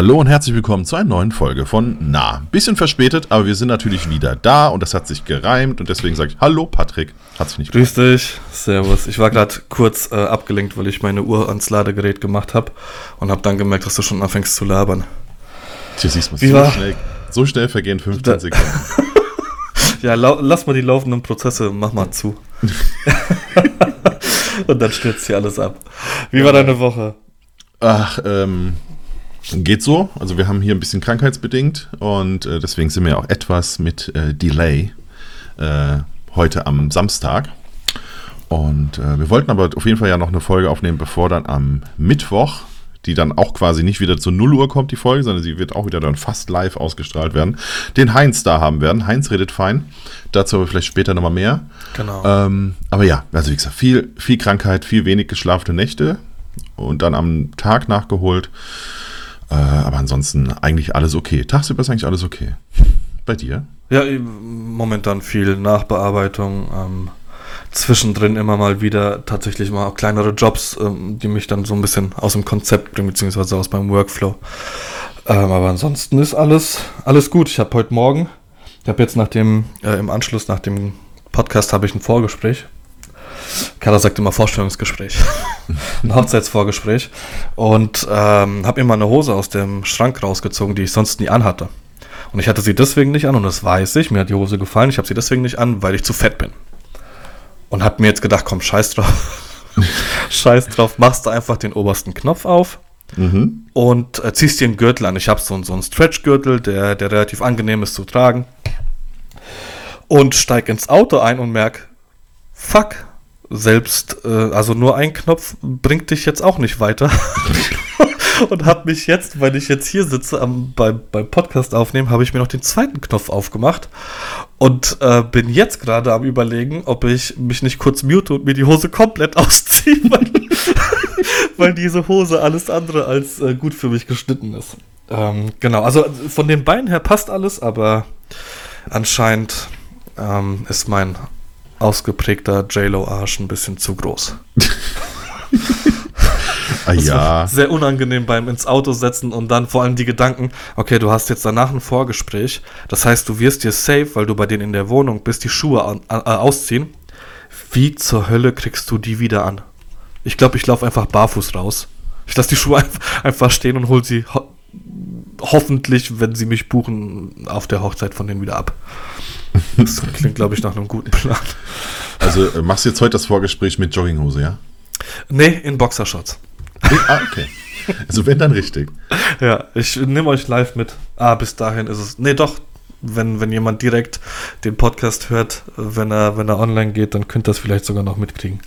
Hallo und herzlich willkommen zu einer neuen Folge von Na. Bisschen verspätet, aber wir sind natürlich wieder da und das hat sich gereimt und deswegen sage ich Hallo Patrick. Hat sich nicht Grüß dich, Servus. Ich war gerade kurz äh, abgelenkt, weil ich meine Uhr ans Ladegerät gemacht habe und habe dann gemerkt, dass du schon anfängst zu labern. Tja, siehst du, so schnell, so schnell vergehen 15 da Sekunden. ja, lass mal die laufenden Prozesse, mach mal zu. und dann stürzt hier alles ab. Wie ja. war deine Woche? Ach, ähm, Geht so. Also wir haben hier ein bisschen krankheitsbedingt und äh, deswegen sind wir auch etwas mit äh, Delay äh, heute am Samstag. Und äh, wir wollten aber auf jeden Fall ja noch eine Folge aufnehmen, bevor dann am Mittwoch, die dann auch quasi nicht wieder zu 0 Uhr kommt, die Folge, sondern sie wird auch wieder dann fast live ausgestrahlt werden, den Heinz da haben werden. Heinz redet fein. Dazu aber vielleicht später nochmal mehr. Genau. Ähm, aber ja, also wie gesagt, viel, viel Krankheit, viel wenig geschlafene Nächte und dann am Tag nachgeholt. Äh, aber ansonsten eigentlich alles okay. Tagsüber ist eigentlich alles okay. Bei dir? Ja, momentan viel Nachbearbeitung. Ähm, zwischendrin immer mal wieder tatsächlich mal kleinere Jobs, ähm, die mich dann so ein bisschen aus dem Konzept bringen, beziehungsweise aus meinem Workflow. Ähm, aber ansonsten ist alles, alles gut. Ich habe heute Morgen, ich habe jetzt nach dem, äh, im Anschluss nach dem Podcast habe ich ein Vorgespräch Carla sagt immer Vorstellungsgespräch. ein Hochzeitsvorgespräch. Und ähm, habe immer eine Hose aus dem Schrank rausgezogen, die ich sonst nie anhatte. Und ich hatte sie deswegen nicht an und das weiß ich. Mir hat die Hose gefallen. Ich habe sie deswegen nicht an, weil ich zu fett bin. Und habe mir jetzt gedacht, komm, scheiß drauf. scheiß drauf, machst du einfach den obersten Knopf auf. Mhm. Und äh, ziehst dir einen Gürtel an. Ich habe so, so einen Stretch-Gürtel, der, der relativ angenehm ist zu tragen. Und steig ins Auto ein und merk, fuck, selbst, äh, also nur ein Knopf bringt dich jetzt auch nicht weiter. und habe mich jetzt, weil ich jetzt hier sitze am, beim, beim Podcast aufnehmen, habe ich mir noch den zweiten Knopf aufgemacht und äh, bin jetzt gerade am überlegen, ob ich mich nicht kurz mute und mir die Hose komplett ausziehe, weil, weil diese Hose alles andere als äh, gut für mich geschnitten ist. Ähm, genau, also von den Beinen her passt alles, aber anscheinend ähm, ist mein ausgeprägter JLo-Arsch ein bisschen zu groß. ah, ja. Sehr unangenehm beim ins Auto setzen und dann vor allem die Gedanken, okay, du hast jetzt danach ein Vorgespräch, das heißt, du wirst dir safe, weil du bei denen in der Wohnung bist, die Schuhe an, äh, ausziehen. Wie zur Hölle kriegst du die wieder an? Ich glaube, ich laufe einfach barfuß raus. Ich lasse die Schuhe einfach stehen und hole sie ho hoffentlich, wenn sie mich buchen, auf der Hochzeit von denen wieder ab. Das klingt, glaube ich, nach einem guten Plan. Also äh, machst du jetzt heute das Vorgespräch mit Jogginghose, ja? Nee, in Boxershorts. Ah, okay. Also wenn dann richtig. Ja, ich nehme euch live mit. Ah, bis dahin ist es. Nee, doch. Wenn, wenn jemand direkt den Podcast hört, wenn er, wenn er online geht, dann könnt ihr das vielleicht sogar noch mitkriegen.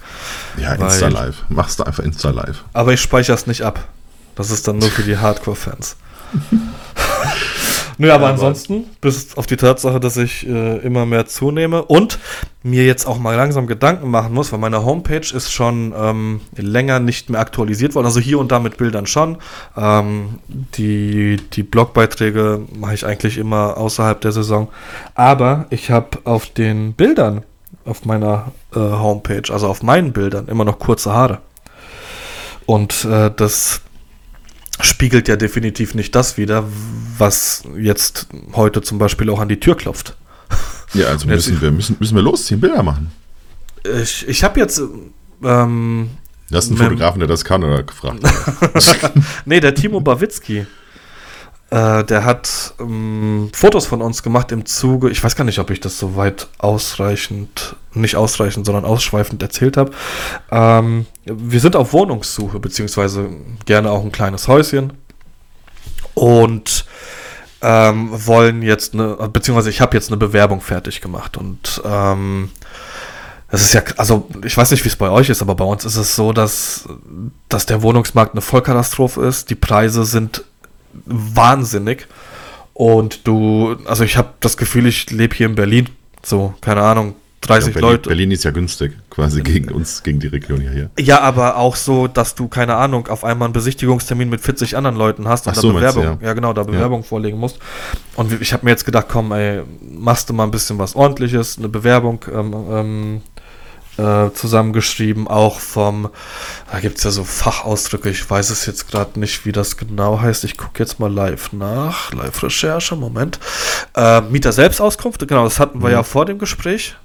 Ja, Insta Live. Machst du einfach Insta Live. Aber ich speichere es nicht ab. Das ist dann nur für die Hardcore-Fans. Nö, aber ja, ansonsten, bis auf die Tatsache, dass ich äh, immer mehr zunehme und mir jetzt auch mal langsam Gedanken machen muss, weil meine Homepage ist schon ähm, länger nicht mehr aktualisiert worden. Also hier und da mit Bildern schon. Ähm, die, die Blogbeiträge mache ich eigentlich immer außerhalb der Saison. Aber ich habe auf den Bildern auf meiner äh, Homepage, also auf meinen Bildern, immer noch kurze Haare. Und äh, das spiegelt ja definitiv nicht das wider, was jetzt heute zum Beispiel auch an die Tür klopft. Ja, also müssen wir, müssen, müssen wir losziehen, Bilder machen. Ich, ich habe jetzt. Ähm, das ist ein Fotografen, der das kann, oder gefragt? nee, der Timo Bawitzki. Äh, der hat ähm, Fotos von uns gemacht im Zuge. Ich weiß gar nicht, ob ich das so weit ausreichend, nicht ausreichend, sondern ausschweifend erzählt habe. Ähm, wir sind auf Wohnungssuche, beziehungsweise gerne auch ein kleines Häuschen. Und ähm, wollen jetzt eine, beziehungsweise ich habe jetzt eine Bewerbung fertig gemacht und ähm, das ist ja, also ich weiß nicht, wie es bei euch ist, aber bei uns ist es so, dass, dass der Wohnungsmarkt eine Vollkatastrophe ist. Die Preise sind wahnsinnig. Und du, also ich habe das Gefühl, ich lebe hier in Berlin. So, keine Ahnung, 30 ja, Berlin, Leute. Berlin ist ja günstig, quasi gegen uns, gegen die Region hier. Ja, aber auch so, dass du, keine Ahnung, auf einmal einen Besichtigungstermin mit 40 anderen Leuten hast und Ach da so, Bewerbung, ja. ja. genau, da Bewerbung ja. vorlegen musst. Und ich habe mir jetzt gedacht, komm, ey, machst du mal ein bisschen was ordentliches, eine Bewerbung, ähm, ähm, äh, zusammengeschrieben, auch vom, da gibt es ja so Fachausdrücke, ich weiß es jetzt gerade nicht, wie das genau heißt. Ich gucke jetzt mal live nach, Live-Recherche, Moment. Äh, Mieter-Selbstauskunft, genau, das hatten wir mhm. ja vor dem Gespräch.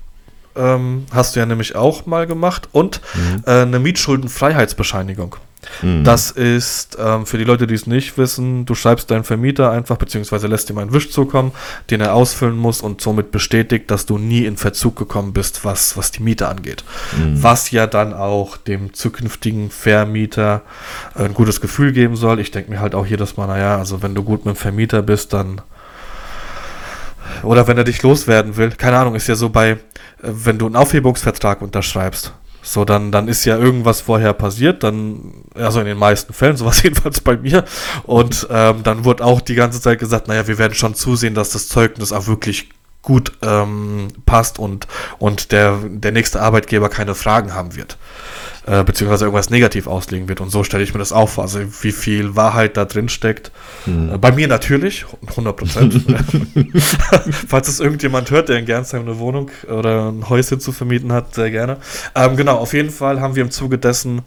Ähm, hast du ja nämlich auch mal gemacht. Und mhm. äh, eine Mietschuldenfreiheitsbescheinigung. Mhm. Das ist ähm, für die Leute, die es nicht wissen, du schreibst deinen Vermieter einfach, beziehungsweise lässt ihm einen Wisch zukommen, den er ausfüllen muss und somit bestätigt, dass du nie in Verzug gekommen bist, was, was die Miete angeht. Mhm. Was ja dann auch dem zukünftigen Vermieter ein gutes Gefühl geben soll. Ich denke mir halt auch jedes Mal, naja, also wenn du gut mit dem Vermieter bist, dann oder wenn er dich loswerden will, keine Ahnung, ist ja so bei, äh, wenn du einen Aufhebungsvertrag unterschreibst, so, dann, dann ist ja irgendwas vorher passiert, dann, also in den meisten Fällen, sowas jedenfalls bei mir. Und ähm, dann wurde auch die ganze Zeit gesagt, naja, wir werden schon zusehen, dass das Zeugnis auch wirklich gut ähm, passt und, und der, der nächste Arbeitgeber keine Fragen haben wird äh, beziehungsweise irgendwas negativ auslegen wird. Und so stelle ich mir das auch vor. Also wie viel Wahrheit da drin steckt. Mhm. Äh, bei mir natürlich, 100 Prozent. Falls es irgendjemand hört, der in Gernsheim eine Wohnung oder ein Häuschen zu vermieten hat, sehr gerne. Ähm, genau, auf jeden Fall haben wir im Zuge dessen,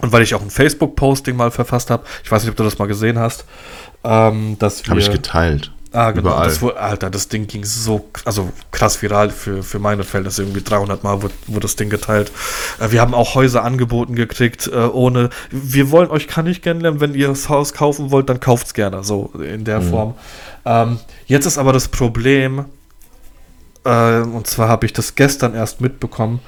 und weil ich auch ein Facebook-Posting mal verfasst habe, ich weiß nicht, ob du das mal gesehen hast, ähm, dass wir... Habe ich geteilt. Ah, genau. Überall. Das, Alter, das Ding ging so, also krass viral für, für meine Verhältnisse. Irgendwie 300 Mal wurde, wurde das Ding geteilt. Äh, wir haben auch Häuser angeboten gekriegt, äh, ohne, wir wollen euch kann nicht kennenlernen, wenn ihr das Haus kaufen wollt, dann kauft's gerne, so in der mhm. Form. Ähm, jetzt ist aber das Problem, äh, und zwar habe ich das gestern erst mitbekommen,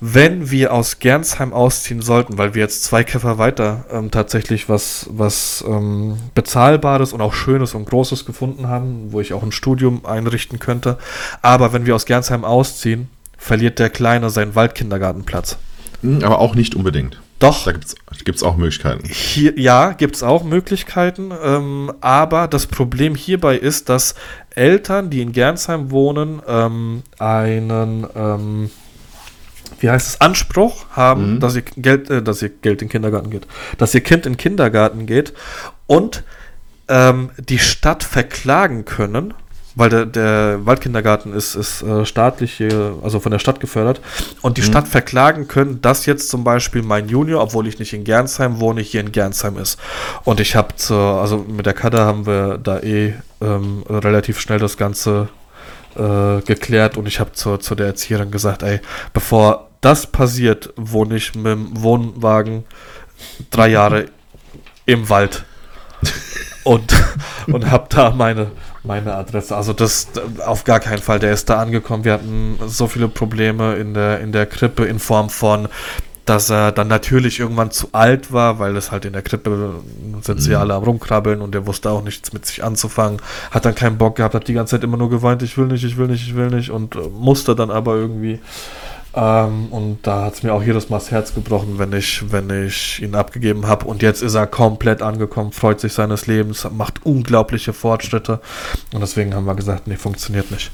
wenn wir aus Gernsheim ausziehen sollten, weil wir jetzt zwei Käfer weiter ähm, tatsächlich was, was ähm, Bezahlbares und auch Schönes und Großes gefunden haben, wo ich auch ein Studium einrichten könnte. Aber wenn wir aus Gernsheim ausziehen, verliert der Kleine seinen Waldkindergartenplatz. Hm, aber auch nicht unbedingt. Doch. Da gibt es auch Möglichkeiten. Hier, ja, gibt es auch Möglichkeiten. Ähm, aber das Problem hierbei ist, dass Eltern, die in Gernsheim wohnen, ähm, einen, ähm, wie heißt es, Anspruch haben, mhm. dass, ihr Geld, äh, dass ihr Geld in den Kindergarten geht. Dass ihr Kind in den Kindergarten geht und ähm, die Stadt verklagen können, weil der, der Waldkindergarten ist, ist äh, staatlich, also von der Stadt gefördert, und die mhm. Stadt verklagen können, dass jetzt zum Beispiel mein Junior, obwohl ich nicht in Gernsheim wohne, hier in Gernsheim ist. Und ich habe also mit der Kader haben wir da eh ähm, relativ schnell das Ganze äh, geklärt und ich habe zu, zu der Erzieherin gesagt, ey, bevor das passiert, wohne ich mit dem Wohnwagen drei Jahre im Wald und, und habe da meine, meine Adresse. Also das auf gar keinen Fall. Der ist da angekommen. Wir hatten so viele Probleme in der, in der Krippe in Form von, dass er dann natürlich irgendwann zu alt war, weil es halt in der Krippe sind sie mhm. alle am rumkrabbeln und er wusste auch nichts mit sich anzufangen. Hat dann keinen Bock gehabt, hat die ganze Zeit immer nur geweint, ich will nicht, ich will nicht, ich will nicht und musste dann aber irgendwie. Ähm, und da hat es mir auch jedes Mal das Herz gebrochen, wenn ich, wenn ich ihn abgegeben habe. Und jetzt ist er komplett angekommen, freut sich seines Lebens, macht unglaubliche Fortschritte. Und deswegen haben wir gesagt, nee, funktioniert nicht.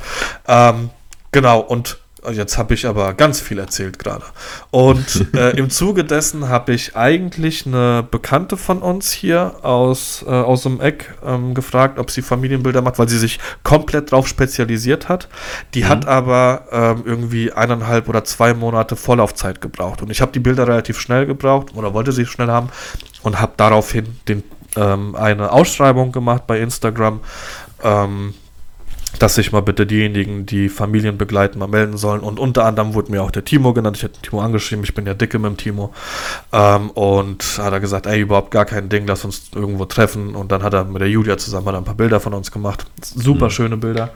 Ähm, genau, und Jetzt habe ich aber ganz viel erzählt gerade. Und äh, im Zuge dessen habe ich eigentlich eine Bekannte von uns hier aus, äh, aus dem Eck ähm, gefragt, ob sie Familienbilder macht, weil sie sich komplett drauf spezialisiert hat. Die mhm. hat aber ähm, irgendwie eineinhalb oder zwei Monate Vorlaufzeit gebraucht. Und ich habe die Bilder relativ schnell gebraucht oder wollte sie schnell haben und habe daraufhin den, ähm, eine Ausschreibung gemacht bei Instagram. Ähm, dass sich mal bitte diejenigen, die Familien begleiten, mal melden sollen. Und unter anderem wurde mir auch der Timo genannt. Ich hätte Timo angeschrieben, ich bin ja dicke mit dem Timo. Ähm, und hat er gesagt, ey, überhaupt gar kein Ding, lass uns irgendwo treffen. Und dann hat er mit der Julia zusammen ein paar Bilder von uns gemacht. Super mhm. schöne Bilder.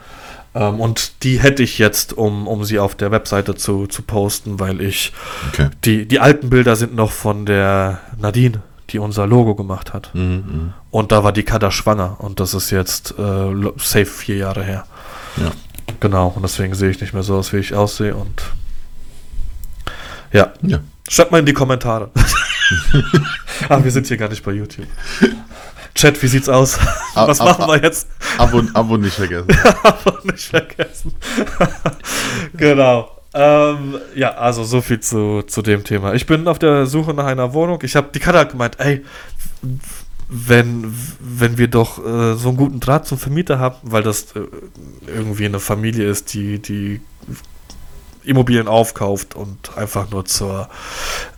Ähm, und die hätte ich jetzt, um, um sie auf der Webseite zu, zu posten, weil ich okay. die, die alten Bilder sind noch von der Nadine die unser Logo gemacht hat. Mhm, mhm, und da war die Kada schwanger und das ist jetzt äh, safe vier Jahre her. Ja. Genau, und deswegen sehe ich nicht mehr so aus, wie ich aussehe und ja. ja. Schreibt mal in die Kommentare. ah, wir sind hier gar nicht bei YouTube. Chat, wie sieht's aus? Was ab, machen ab, wir jetzt? Abo, Abo nicht vergessen. Abo nicht vergessen. genau. Ähm, ja, also so viel zu, zu dem Thema. Ich bin auf der Suche nach einer Wohnung. Ich habe die Katja hat gemeint, ey, wenn, wenn wir doch äh, so einen guten Draht zum Vermieter haben, weil das äh, irgendwie eine Familie ist, die, die Immobilien aufkauft und einfach nur zur,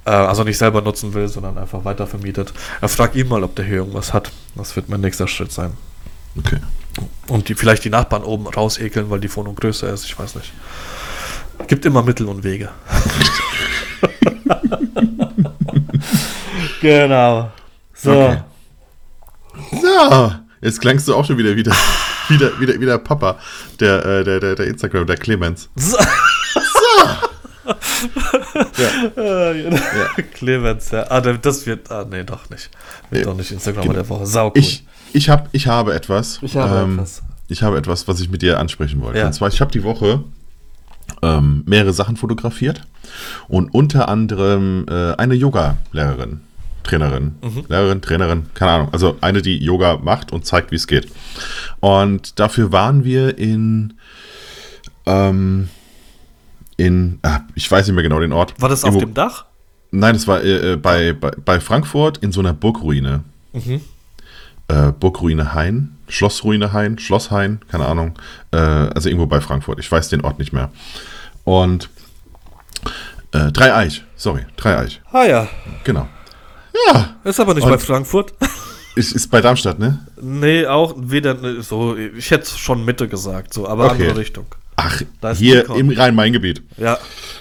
äh, also nicht selber nutzen will, sondern einfach weiter vermietet. Er fragt ihn mal, ob der hier irgendwas hat. Das wird mein nächster Schritt sein. Okay. Und die, vielleicht die Nachbarn oben rausekeln, weil die Wohnung größer ist, ich weiß nicht. Gibt immer Mittel und Wege. genau. So. Okay. So, jetzt klangst du auch schon wieder wieder, wieder, wieder, wieder Papa, der, äh, der, der, der Instagram, der Clemens. So. Ja. Äh, ja. Clemens, ja. Ah, das wird. Ah, nee, doch nicht. Wird Nee. doch nicht Instagram Genau. der Woche. Sau cool. Ich, ich, hab, ich habe etwas. Ich habe ähm, etwas. Ich habe etwas, was ich mit dir ansprechen wollte. Ja. Und zwar, ich habe die Woche ähm, mehrere Sachen fotografiert und unter anderem äh, eine Yoga-Lehrerin, Trainerin, Mhm. Lehrerin, Trainerin, keine Ahnung. Also eine, die Yoga macht und zeigt, wie es geht. Und dafür waren wir in, ähm, in, ah, ich weiß nicht mehr genau den Ort. War das auf Irgendwo- dem Dach? Nein, das war äh, äh, bei, bei, bei Frankfurt in so einer Burgruine. Mhm. Äh, Burgruine Hain, Schlossruine Hain, Schloss Hain, keine Ahnung. Äh, also irgendwo bei Frankfurt. Ich weiß den Ort nicht mehr. Und äh, Dreieich, sorry, Dreieich, Ah ja. genau. Ja, Ist aber nicht Und- bei Frankfurt. ist, ist bei Darmstadt, ne? nee, auch weder ne, so. Ich hätte schon Mitte gesagt, so, aber Okay. andere Richtung. Ach, Da ist hier im Rhein-Main-Gebiet. Ja.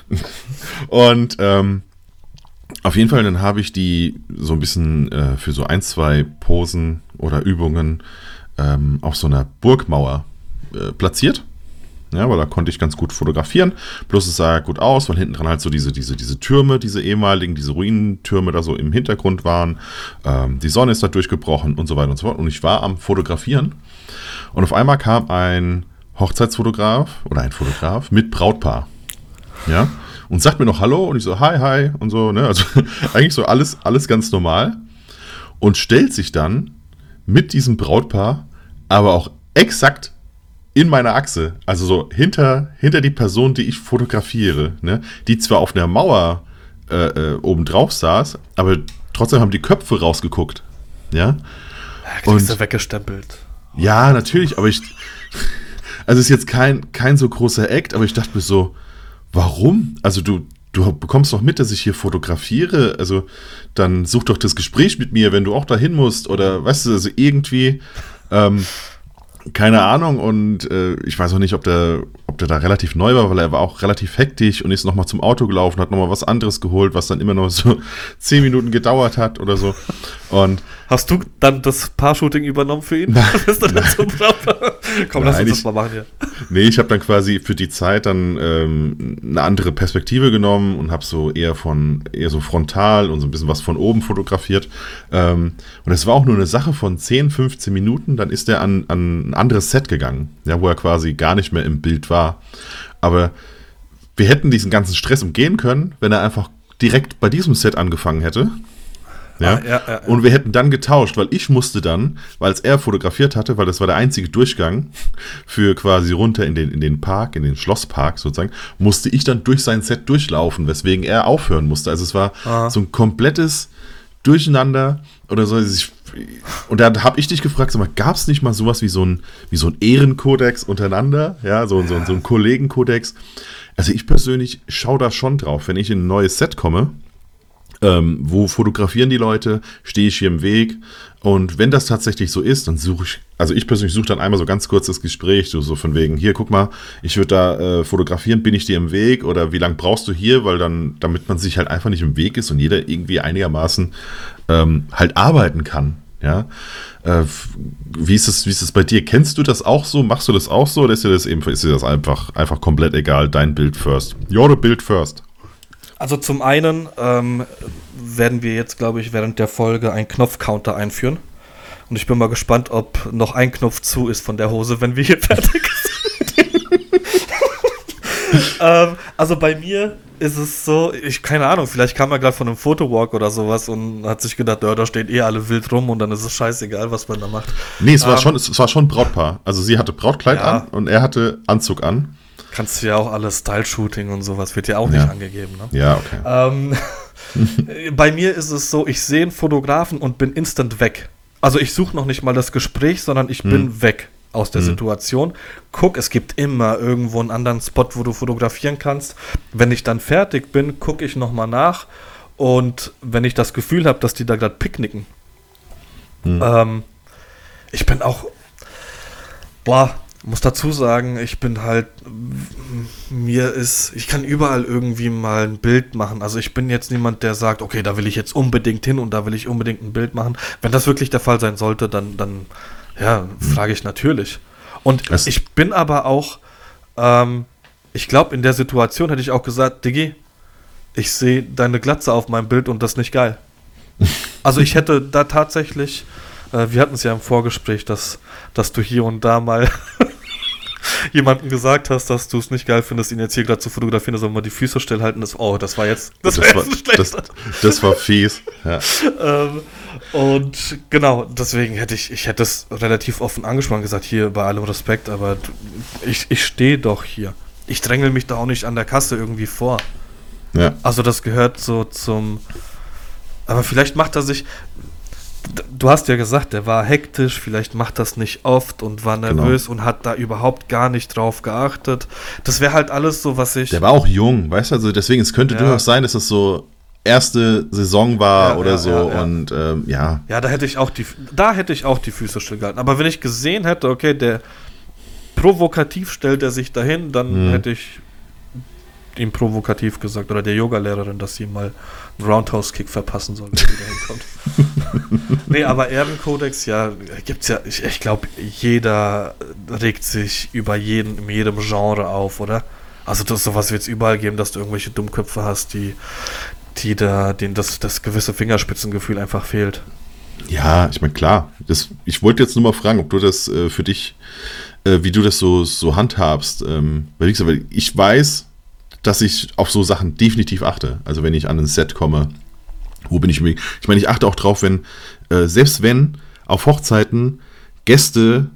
Und ähm, auf jeden Fall, dann habe ich die so ein bisschen äh, für so ein, zwei Posen oder Übungen ähm, auf so einer Burgmauer äh, platziert. Ja, weil da konnte ich ganz gut fotografieren. Plus es sah gut aus, weil hinten dran halt so diese, diese, diese Türme, diese ehemaligen, diese Ruinentürme da so im Hintergrund waren. Ähm, die Sonne ist da durchgebrochen und so weiter und so fort. Und ich war am Fotografieren. Und auf einmal kam ein Hochzeitsfotograf oder ein Fotograf mit Brautpaar. Ja. Und sagt mir noch Hallo und ich so, hi, hi und so, ne? Also eigentlich so alles, alles ganz normal. Und stellt sich dann mit diesem Brautpaar aber auch exakt in meiner Achse, also so hinter, hinter die Person, die ich fotografiere, ne? die zwar auf einer Mauer äh, äh, oben drauf saß, aber trotzdem haben die Köpfe rausgeguckt. Ja, Kriegst Und- du weggestempelt. ja, natürlich, aber ich. Also ist jetzt kein, kein so großer Act, aber ich dachte mir so, warum? Also du, du bekommst doch mit, dass ich hier fotografiere. Also dann such doch das Gespräch mit mir, wenn du auch dahin musst. Oder weißt du, also irgendwie. Ähm, keine Ahnung und äh, ich weiß auch nicht, ob der, ob der da relativ neu war, weil er war auch relativ hektisch und ist nochmal zum Auto gelaufen, hat nochmal was anderes geholt, was dann immer noch so zehn Minuten gedauert hat oder so. Und Hast du dann das Paar-Shooting übernommen für ihn? Bist du dann zum Brautpaar? Komm, lass Nein, uns das mal machen hier. Nee, ich habe dann quasi für die Zeit dann ähm, eine andere Perspektive genommen und habe so eher von eher so frontal und so ein bisschen was von oben fotografiert. Ähm, und es war auch nur eine Sache von 10, 15 Minuten. Dann ist er an, an ein anderes Set gegangen, ja, wo er quasi gar nicht mehr im Bild war. Aber wir hätten diesen ganzen Stress umgehen können, wenn er einfach direkt bei diesem Set angefangen hätte. Ja? Ah, ja, ja. Und wir hätten dann getauscht, weil ich musste dann, weil es er fotografiert hatte, weil das war der einzige Durchgang für quasi runter in den, in den Park, in den Schlosspark sozusagen, musste ich dann durch sein Set durchlaufen, weswegen er aufhören musste. Also es war Ah. so ein komplettes Durcheinander oder so. Also ich- Und da habe ich dich gefragt, sag mal, gab es nicht mal sowas wie so ein, wie so ein Ehrenkodex untereinander? Ja, so, so, so ein Kollegenkodex. Also ich persönlich schaue da schon drauf, wenn ich in ein neues Set komme, ähm, wo fotografieren die Leute, stehe ich hier im Weg. Und wenn das tatsächlich so ist, dann suche ich, also ich persönlich suche dann einmal so ganz kurz das Gespräch, so, so von wegen, hier guck mal, ich würde da äh, fotografieren, bin ich dir im Weg? Oder wie lange brauchst du hier, weil dann, damit man sich halt einfach nicht im Weg ist und jeder irgendwie einigermaßen ähm, halt arbeiten kann, ja. Äh, wie ist es, wie ist es bei dir? Kennst du das auch so? Machst du das auch so oder ist dir das eben, ist dir das einfach, einfach komplett egal, dein Bild first? Your Bild first. Also zum einen ähm, werden wir jetzt, glaube ich, während der Folge einen Knopfcounter einführen. Und ich bin mal gespannt, ob noch ein Knopf zu ist von der Hose, wenn wir hier fertig sind. ähm, also bei mir ist es so, ich keine Ahnung, vielleicht kam er gerade von einem Fotowalk oder sowas und hat sich gedacht, ja, da stehen eh alle wild rum und dann ist es scheißegal, was man da macht. Nee, es war, Ähm, schon, es war schon Brautpaar. Also sie hatte Brautkleid Ja. an und er hatte Anzug an. Kannst du ja auch alles Style-Shooting und sowas, wird ja auch nicht Ja. angegeben, ne? Ja, okay. Ähm, bei mir ist es so, ich sehe einen Fotografen und bin instant weg. Also ich suche noch nicht mal das Gespräch, sondern ich bin weg. Aus der mhm. Situation. Guck, es gibt immer irgendwo einen anderen Spot, wo du fotografieren kannst. Wenn ich dann fertig bin, gucke ich nochmal nach. Und wenn ich das Gefühl habe, dass die da gerade picknicken, mhm. ähm, ich bin auch, boah, muss dazu sagen, ich bin halt, mir ist, ich kann überall irgendwie mal ein Bild machen. Also ich bin jetzt niemand, der sagt, okay, da will ich jetzt unbedingt hin und da will ich unbedingt ein Bild machen. Wenn das wirklich der Fall sein sollte, dann, dann ja, frage ich natürlich. Und Was? ich bin aber auch, ähm, ich glaube, in der Situation hätte ich auch gesagt, Diggi, ich sehe deine Glatze auf meinem Bild und das ist nicht geil. Also ich hätte da tatsächlich, äh, wir hatten es ja im Vorgespräch, dass, dass du hier und da mal jemandem gesagt hast, dass du es nicht geil findest, ihn jetzt hier gerade zu fotografieren, dass er mal die Füße stillhalten ist. Oh, das war jetzt, das, das war, jetzt das, das, war fies. Ja. ähm, und genau, deswegen hätte ich, ich hätte es relativ offen angesprochen, gesagt, hier bei allem Respekt, aber ich, ich stehe doch hier. Ich drängel mich da auch nicht an der Kasse irgendwie vor. Ja. Also das gehört so zum. Aber vielleicht macht er sich, du hast ja gesagt, der war hektisch, vielleicht macht das nicht oft und war genau. nervös genau. und hat da überhaupt gar nicht drauf geachtet. Das wäre halt alles so, was ich. Der war auch jung, weißt du, also deswegen, es könnte ja. durchaus sein, dass es so erste Saison war ja, oder ja, so und ähm, ja. Ja, da hätte ich auch die, da hätte ich auch die Füße stillgehalten. Aber wenn ich gesehen hätte, okay, der provokativ stellt er sich dahin, dann mhm. hätte ich ihm provokativ gesagt oder der Yogalehrerin, dass sie mal einen Roundhouse-Kick verpassen soll, wenn sie da hinkommt. nee, aber Ehrenkodex, ja, gibt's ja, ich, ich glaube, jeder regt sich über jeden, in jedem Genre auf, oder? Also das sowas wird es überall geben, dass du irgendwelche Dummköpfe hast, die, die da, denen das, das gewisse Fingerspitzengefühl einfach fehlt. Ja, ich meine, klar. Das, ich wollte jetzt nur mal fragen, ob du das äh, für dich, äh, wie du das so, so handhabst. Ähm, weil, ich, weil ich weiß, dass ich auf so Sachen definitiv achte. Also wenn ich an ein Set komme, wo bin ich mir. Ich meine, ich achte auch drauf, wenn, äh, selbst wenn auf Hochzeiten Gäste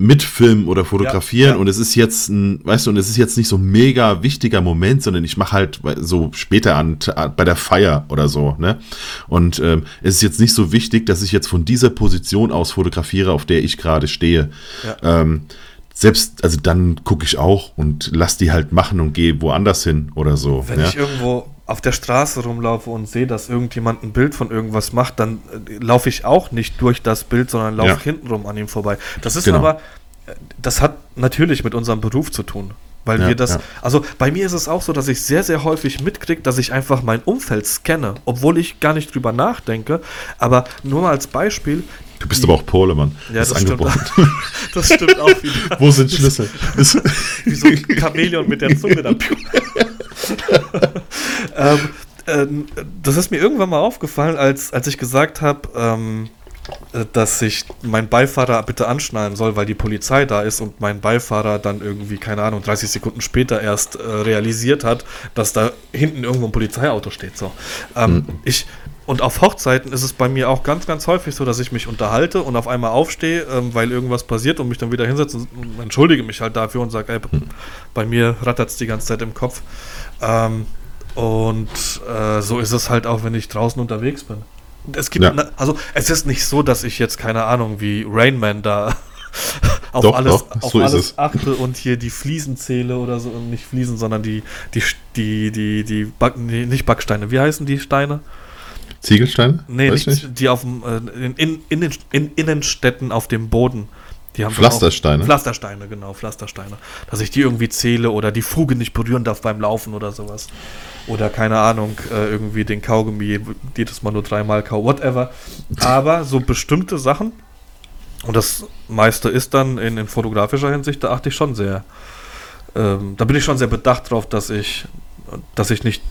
mitfilmen oder fotografieren ja, ja. und es ist jetzt ein, weißt du, und es ist jetzt nicht so ein mega wichtiger Moment, sondern ich mache halt so später an bei der Feier oder so, ne? Und ähm, es ist jetzt nicht so wichtig, dass ich jetzt von dieser Position aus fotografiere, auf der ich gerade stehe. Ja. Ähm, selbst, also dann gucke ich auch und lass die halt machen und gehe woanders hin oder so. Wenn ja? ich irgendwo auf der Straße rumlaufe und sehe, dass irgendjemand ein Bild von irgendwas macht, dann äh, laufe ich auch nicht durch das Bild, sondern laufe ja. hintenrum an ihm vorbei. Das ist genau. aber, äh, das hat natürlich mit unserem Beruf zu tun. Weil ja, wir das, ja. also bei mir ist es auch so, dass ich sehr, sehr häufig mitkriege, dass ich einfach mein Umfeld scanne, obwohl ich gar nicht drüber nachdenke. Aber nur mal als Beispiel, Du bist aber auch Pole, Mann. Ja, das, das stimmt, auch, das stimmt auch wieder. Wo sind Schlüssel? Wie so ein Chamäleon mit der Zunge dann. ähm, äh, das ist mir irgendwann mal aufgefallen, als, als ich gesagt habe, ähm, äh, dass ich meinen Beifahrer bitte anschnallen soll, weil die Polizei da ist und mein Beifahrer dann irgendwie, keine Ahnung, 30 Sekunden später erst äh, realisiert hat, dass da hinten irgendwo ein Polizeiauto steht. So. Ähm, mhm. Ich und auf Hochzeiten ist es bei mir auch ganz, ganz häufig so, dass ich mich unterhalte und auf einmal aufstehe, ähm, weil irgendwas passiert und mich dann wieder hinsetze und entschuldige mich halt dafür und sage, ey, hm. bei mir rattert es die ganze Zeit im Kopf. Ähm, und äh, so ist es halt auch, wenn ich draußen unterwegs bin. Es gibt, ja. also es ist nicht so, dass ich jetzt keine Ahnung wie Rainman da auf doch, alles, doch, auf so alles achte und hier die Fliesen zähle oder so, nicht Fliesen, sondern die, die, die, die, die, Back, nee, nicht Backsteine, wie heißen die Steine? Ziegelsteine? Nee, nicht, nicht, die auf dem, äh, in, in, in, den, in Innenstädten auf dem Boden. Die haben Pflastersteine. Pflastersteine, genau, Pflastersteine. Dass ich die irgendwie zähle oder die Fuge nicht berühren darf beim Laufen oder sowas. Oder keine Ahnung, äh, irgendwie den Kaugummi jedes Mal nur dreimal kau, whatever. Aber so bestimmte Sachen, und das meiste ist dann in, in fotografischer Hinsicht, da achte ich schon sehr. Ähm, da bin ich schon sehr bedacht drauf, dass ich, dass ich nicht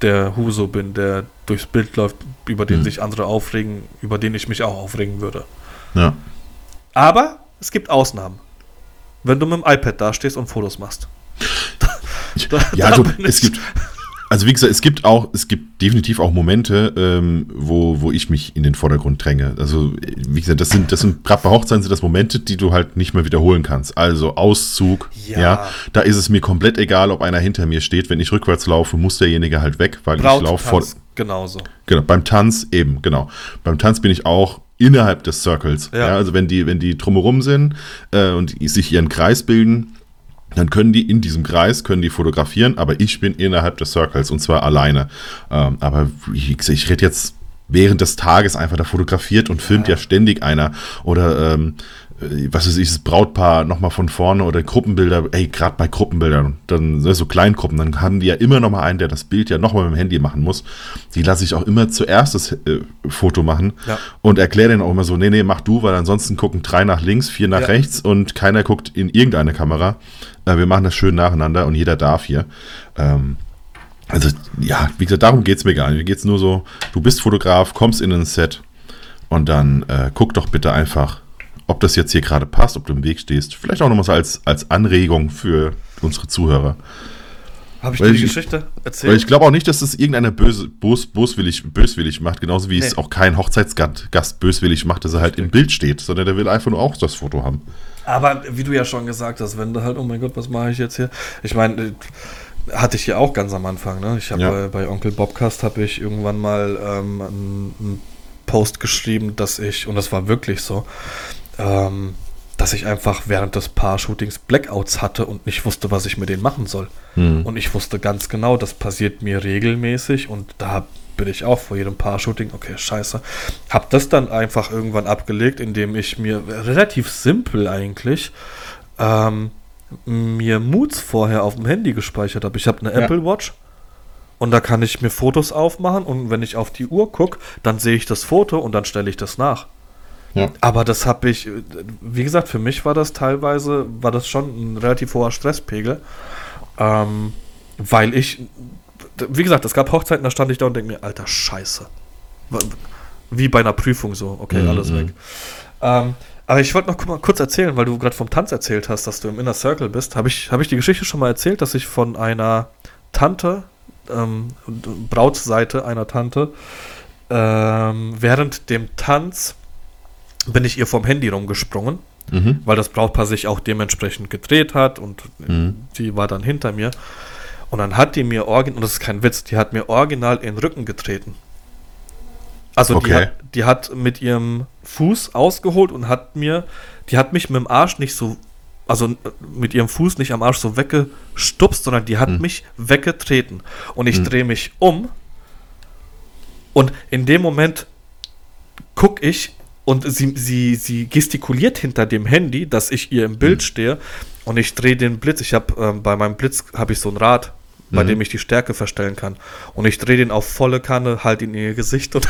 der Huso bin, der durchs Bild läuft, über den mhm. sich andere aufregen, über den ich mich auch aufregen würde. Ja. Aber es gibt Ausnahmen. Wenn du mit dem iPad dastehst und Fotos machst. da, ja, da du, es gibt, also wie gesagt, es gibt auch, es gibt definitiv auch Momente, ähm, wo, wo ich mich in den Vordergrund dränge. Also, wie gesagt, das sind, das sind, gerade bei Hochzeiten sind das Momente, die du halt nicht mehr wiederholen kannst. Also Auszug, ja. ja. da ist es mir komplett egal, ob einer hinter mir steht. Wenn ich rückwärts laufe, muss derjenige halt weg, weil Braut ich laufe vor. Genauso. Genau, beim Tanz eben, genau. Beim Tanz bin ich auch innerhalb des Circles. Ja. Ja. also wenn die, wenn die drumherum sind äh, und sich ihren Kreis bilden, dann können die in diesem Kreis, können die fotografieren, aber ich bin innerhalb des Circles und zwar alleine. Ähm, aber ich, ich rede jetzt während des Tages einfach da fotografiert und filmt ja, ständig einer. Oder ähm, äh, was weiß ich, das Brautpaar nochmal von vorne oder Gruppenbilder, ey, gerade bei Gruppenbildern, dann ne, so Kleingruppen, dann haben die ja immer nochmal einen, der das Bild ja nochmal mit dem Handy machen muss. Die lasse ich auch immer zuerst das äh, Foto machen Ja. und erkläre denen auch immer so, nee, nee, mach du, weil ansonsten gucken drei nach links, vier nach Ja. rechts und keiner guckt in irgendeine Kamera. Äh, wir machen das schön nacheinander und jeder darf hier. Ähm, also, ja, wie gesagt, darum geht es mir gar nicht. Mir geht es nur so, du bist Fotograf, kommst in ein Set und dann äh, guck doch bitte einfach, ob das jetzt hier gerade passt, ob du im Weg stehst. Vielleicht auch nochmal so als, als Anregung für unsere Zuhörer. Habe ich Weil dir die ich- Geschichte Weil erzählt? ich glaube auch nicht, dass das irgendeiner böse, bos, boswillig, böswillig macht, genauso wie es Nee. auch kein Hochzeitsgast Gast böswillig macht, dass er halt im Bild steht, sondern der will einfach nur auch das Foto haben. Aber wie du ja schon gesagt hast, wenn du halt, oh mein Gott, was mache ich jetzt hier? Ich meine, äh, hatte ich ja auch ganz am Anfang. Ne? Ich habe Ja. bei, bei Onkel Bobcast habe ich irgendwann mal ähm, einen Post geschrieben, dass ich und das war wirklich so, ähm, dass ich einfach während des Paar-Shootings Blackouts hatte und nicht wusste, was ich mit denen machen soll. Hm. Und ich wusste ganz genau, das passiert mir regelmäßig und da bin ich auch vor jedem Paar-Shooting, okay, scheiße. Hab das dann einfach irgendwann abgelegt, indem ich mir relativ simpel eigentlich ähm, mir Moods vorher auf dem Handy gespeichert habe. Ich habe eine Ja. Apple Watch und da kann ich mir Fotos aufmachen und wenn ich auf die Uhr gucke, dann sehe ich das Foto und dann stelle ich das nach. Ja. Aber das habe ich, wie gesagt, für mich war das teilweise, war das schon ein relativ hoher Stresspegel, ähm, weil ich, wie gesagt, es gab Hochzeiten, da stand ich da und denke mir, alter Scheiße. Wie bei einer Prüfung so, okay, Mhm, alles mhm. weg. Ähm, aber ich wollte noch mal, kurz erzählen, weil du gerade vom Tanz erzählt hast, dass du im Inner Circle bist. Habe ich, hab ich die Geschichte schon mal erzählt, dass ich von einer Tante, ähm, Brautseite einer Tante, ähm, während dem Tanz bin ich ihr vom Handy rumgesprungen, Mhm. weil das Brautpaar sich auch dementsprechend gedreht hat und Mhm. die war dann hinter mir. Und dann hat die mir original, und das ist kein Witz, die hat mir original in den Rücken getreten. Also die, Okay. hat, die hat mit ihrem Fuß ausgeholt und hat mir, die hat mich mit dem Arsch nicht so, also mit ihrem Fuß nicht am Arsch so weggestupst, sondern die hat Hm. mich weggetreten. Und ich Hm. drehe mich um und in dem Moment gucke ich und sie, sie, sie gestikuliert hinter dem Handy, dass ich ihr im Bild Mhm. stehe und ich drehe den Blitz. Ich habe ähm, bei meinem Blitz habe ich so ein Rad, bei Mhm. dem ich die Stärke verstellen kann und ich drehe den auf volle Kanne, halt ihn in ihr Gesicht und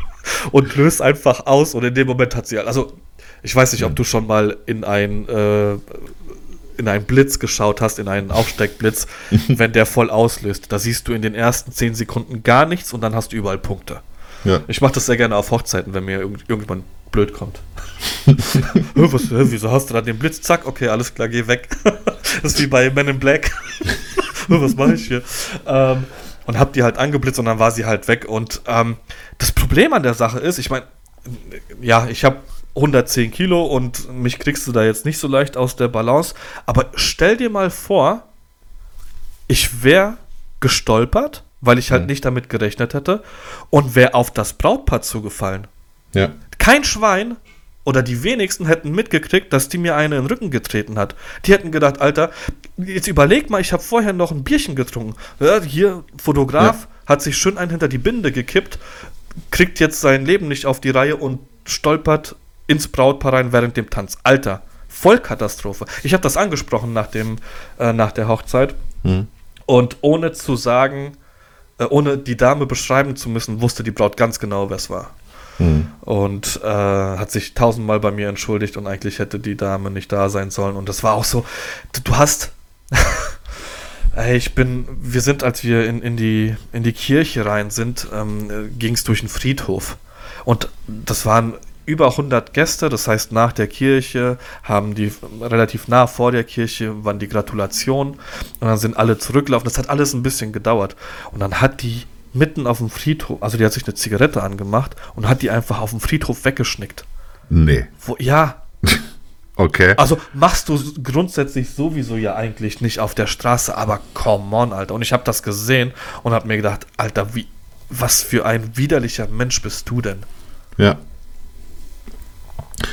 und löse einfach aus und in dem Moment hat sie also ich weiß nicht, ob Mhm. du schon mal in ein äh, in einen Blitz geschaut hast, in einen Aufsteckblitz, wenn der voll auslöst. Da siehst du in den ersten 10 Sekunden gar nichts und dann hast du überall Punkte. Ja. Ich mache das sehr gerne auf Hochzeiten, wenn mir irgend, irgendjemand blöd kommt. Was, wieso hast du da den Blitz? Zack, okay, alles klar, geh weg. das ist wie bei Men in Black. Was mache ich hier? Ähm, und hab die halt angeblitzt und dann war sie halt weg. Und ähm, das Problem an der Sache ist, ich meine, ja, ich habe 110 Kilo und mich kriegst du da jetzt nicht so leicht aus der Balance. Aber stell dir mal vor, ich wäre gestolpert, weil ich halt Mhm. nicht damit gerechnet hätte und wäre auf das Brautpaar zugefallen. Ja. Kein Schwein oder die wenigsten hätten mitgekriegt, dass die mir eine in den Rücken getreten hat. Die hätten gedacht, Alter, jetzt überleg mal, ich habe vorher noch ein Bierchen getrunken. Ja, hier, Fotograf, hat sich schön ein hinter die Binde gekippt, kriegt jetzt sein Leben nicht auf die Reihe und stolpert ins Brautpaar rein während dem Tanz. Alter, Vollkatastrophe. Ich habe das angesprochen nach, dem, äh, nach der Hochzeit. Mhm. Und ohne zu sagen, ohne die Dame beschreiben zu müssen, wusste die Braut ganz genau, wer es war. Mhm. Und äh, hat sich tausendmal bei mir entschuldigt und eigentlich hätte die Dame nicht da sein sollen. Und das war auch so, du, du hast. Ey, ich bin, wir sind, als wir in, in, die, in die Kirche rein sind, ähm, ging es durch einen Friedhof. Und das waren über 100 Gäste, das heißt, nach der Kirche haben die relativ nah vor der Kirche waren die Gratulationen und dann sind alle zurückgelaufen. Das hat alles ein bisschen gedauert. Und dann hat die mitten auf dem Friedhof, also die hat sich eine Zigarette angemacht und hat die einfach auf dem Friedhof weggeschnickt. Nee. Wo, ja, Okay. also machst du grundsätzlich sowieso ja eigentlich nicht auf der Straße, aber come on, Alter. Und ich habe das gesehen und habe mir gedacht, Alter, wie, was für ein widerlicher Mensch bist du denn? Ja.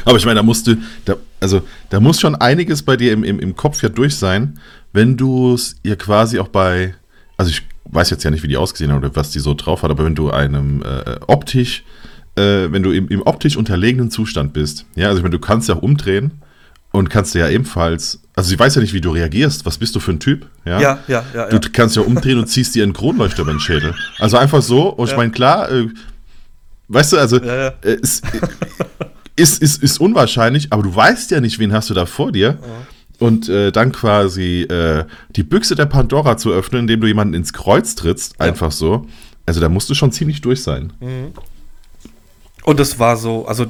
Aber ich meine, da musst du, da, also da muss schon einiges bei dir im, im, im Kopf ja durch sein, wenn du es ihr quasi auch bei, also ich weiß jetzt ja nicht, wie die ausgesehen hat oder was die so drauf hat, aber wenn du einem äh, optisch, äh, wenn du im, im optisch unterlegenen Zustand bist, ja, also ich meine, du kannst ja auch umdrehen und kannst ja ebenfalls, also sie weiß ja nicht, wie du reagierst, was bist du für ein Typ, ja? Ja, ja, ja. Du ja. kannst ja umdrehen und ziehst dir einen Kronleuchter über den Schädel. Also einfach so, und ich Ja. meine, klar, äh, weißt du, also Ja, äh, es ist, ist, ist unwahrscheinlich, aber du weißt ja nicht, wen hast du da vor dir. Und äh, dann quasi äh, die Büchse der Pandora zu öffnen, indem du jemanden ins Kreuz trittst, einfach so. Also da musst du schon ziemlich durch sein. Und es war so, also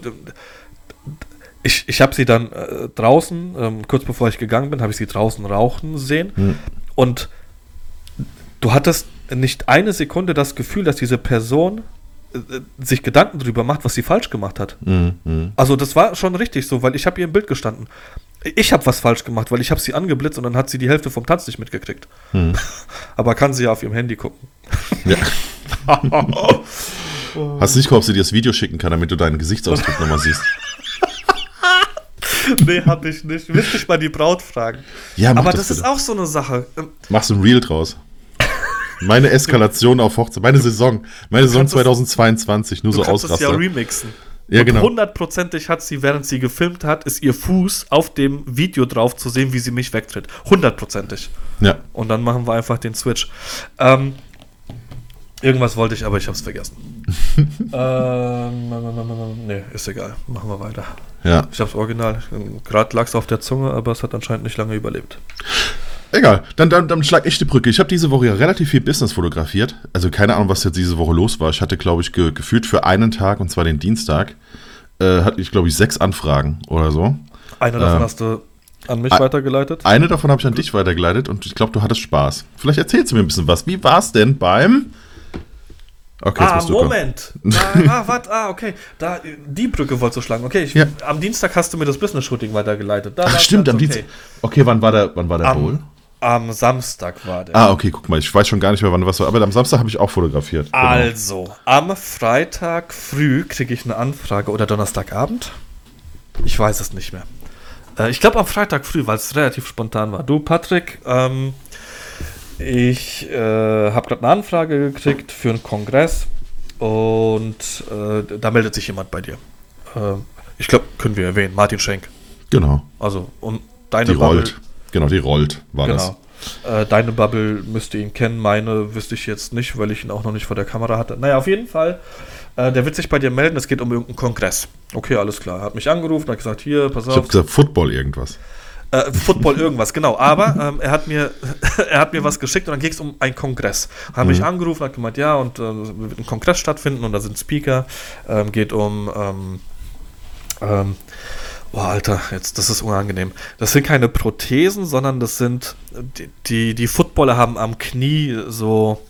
ich, ich habe sie dann äh, draußen, ähm, kurz bevor ich gegangen bin, habe ich sie draußen rauchen sehen. Und du hattest nicht eine Sekunde das Gefühl, dass diese Person sich Gedanken darüber macht, was sie falsch gemacht hat. Mhm, mhm. Also das war schon richtig so, weil ich habe ihr im Bild gestanden. Ich habe was falsch gemacht, weil ich habe sie angeblitzt und dann hat sie die Hälfte vom Tanz nicht mitgekriegt. Aber kann sie ja auf ihrem Handy gucken. Ja. Hast du nicht gehofft, ob sie dir das Video schicken kann, damit du deinen Gesichtsausdruck nochmal siehst? nee, habe ich nicht. Müsste ich mal die Braut fragen. Ja, mach Aber das das ist auch so eine Sache. Machst du ein Reel draus? Meine Eskalation auf Hochzeit, meine Saison, meine Saison kannst es- 2022, nur Du so kannst es ja remixen. Ja, genau. hundertprozentig hat sie, während sie gefilmt hat, ist ihr Fuß auf dem Video drauf zu sehen, wie sie mich wegtritt. Hundertprozentig. Ja. Und dann machen wir einfach den Switch. Ähm, irgendwas wollte ich, aber ich habe es vergessen. ähm, nee, ist egal. Machen wir weiter. Ja, Ich habe das Original. Gerade lag es auf der Zunge, aber es hat anscheinend nicht lange überlebt. Egal. Dann, dann, dann schlag ich die Brücke. Ich habe diese Woche ja relativ viel Business fotografiert. Also keine Ahnung, was jetzt diese Woche los war. Ich hatte, glaube ich, ge gefühlt für einen Tag, und zwar den Dienstag, äh, hatte ich, glaube ich, sechs Anfragen oder so. Eine davon Ähm, hast du an mich weitergeleitet. Eine davon habe ich an dich weitergeleitet und ich glaube, du hattest Spaß. Vielleicht erzählst du mir ein bisschen was. Wie war es denn beim... Okay, Ah. Moment. Ah, ah, warte, ah, okay. Da, die Brücke wolltest du schlagen. Okay, ich, Ja. am Dienstag hast du mir das Business-Shooting weitergeleitet. Da Ach, stimmt, am Dienstag. Okay, wann war der, wann war der Bowl? Am, am Samstag war der. Ah, okay, guck mal, ich weiß schon gar nicht mehr, wann was war. Aber am Samstag habe ich auch fotografiert. Genau. Also, am Freitag früh kriege ich eine Anfrage oder Donnerstagabend. Ich weiß es nicht mehr. Äh, ich glaube am Freitag früh, weil es relativ spontan war. Du, Patrick, ähm, ich äh, habe gerade eine Anfrage gekriegt für einen Kongress und äh, da meldet sich jemand bei dir. Äh, ich glaube, können wir erwähnen, Martin Schenk. Genau, Also, und deine die Bubble- rollt. Genau, die rollt, war das. Genau. Äh, deine Bubble müsste ihn kennen, meine wüsste ich jetzt nicht, weil ich ihn auch noch nicht vor der Kamera hatte. Naja, auf jeden Fall, äh, der wird sich bei dir melden, es geht um irgendeinen Kongress. Okay, alles klar. Hat mich angerufen, hat gesagt, hier, pass Ich habe auf. gesagt, Football irgendwas. Äh, Football irgendwas, genau. Aber ähm, er, hat mir, er hat mir was geschickt und dann ging es um einen Kongress. Hat mich angerufen, hat gemeint, ja, und äh, wird ein Kongress stattfinden und da sind Speaker. Ähm, geht um, ähm, ähm, boah, Alter, jetzt, das ist unangenehm. Das sind keine Prothesen, sondern das sind, die, die, die Footballer haben am Knie so,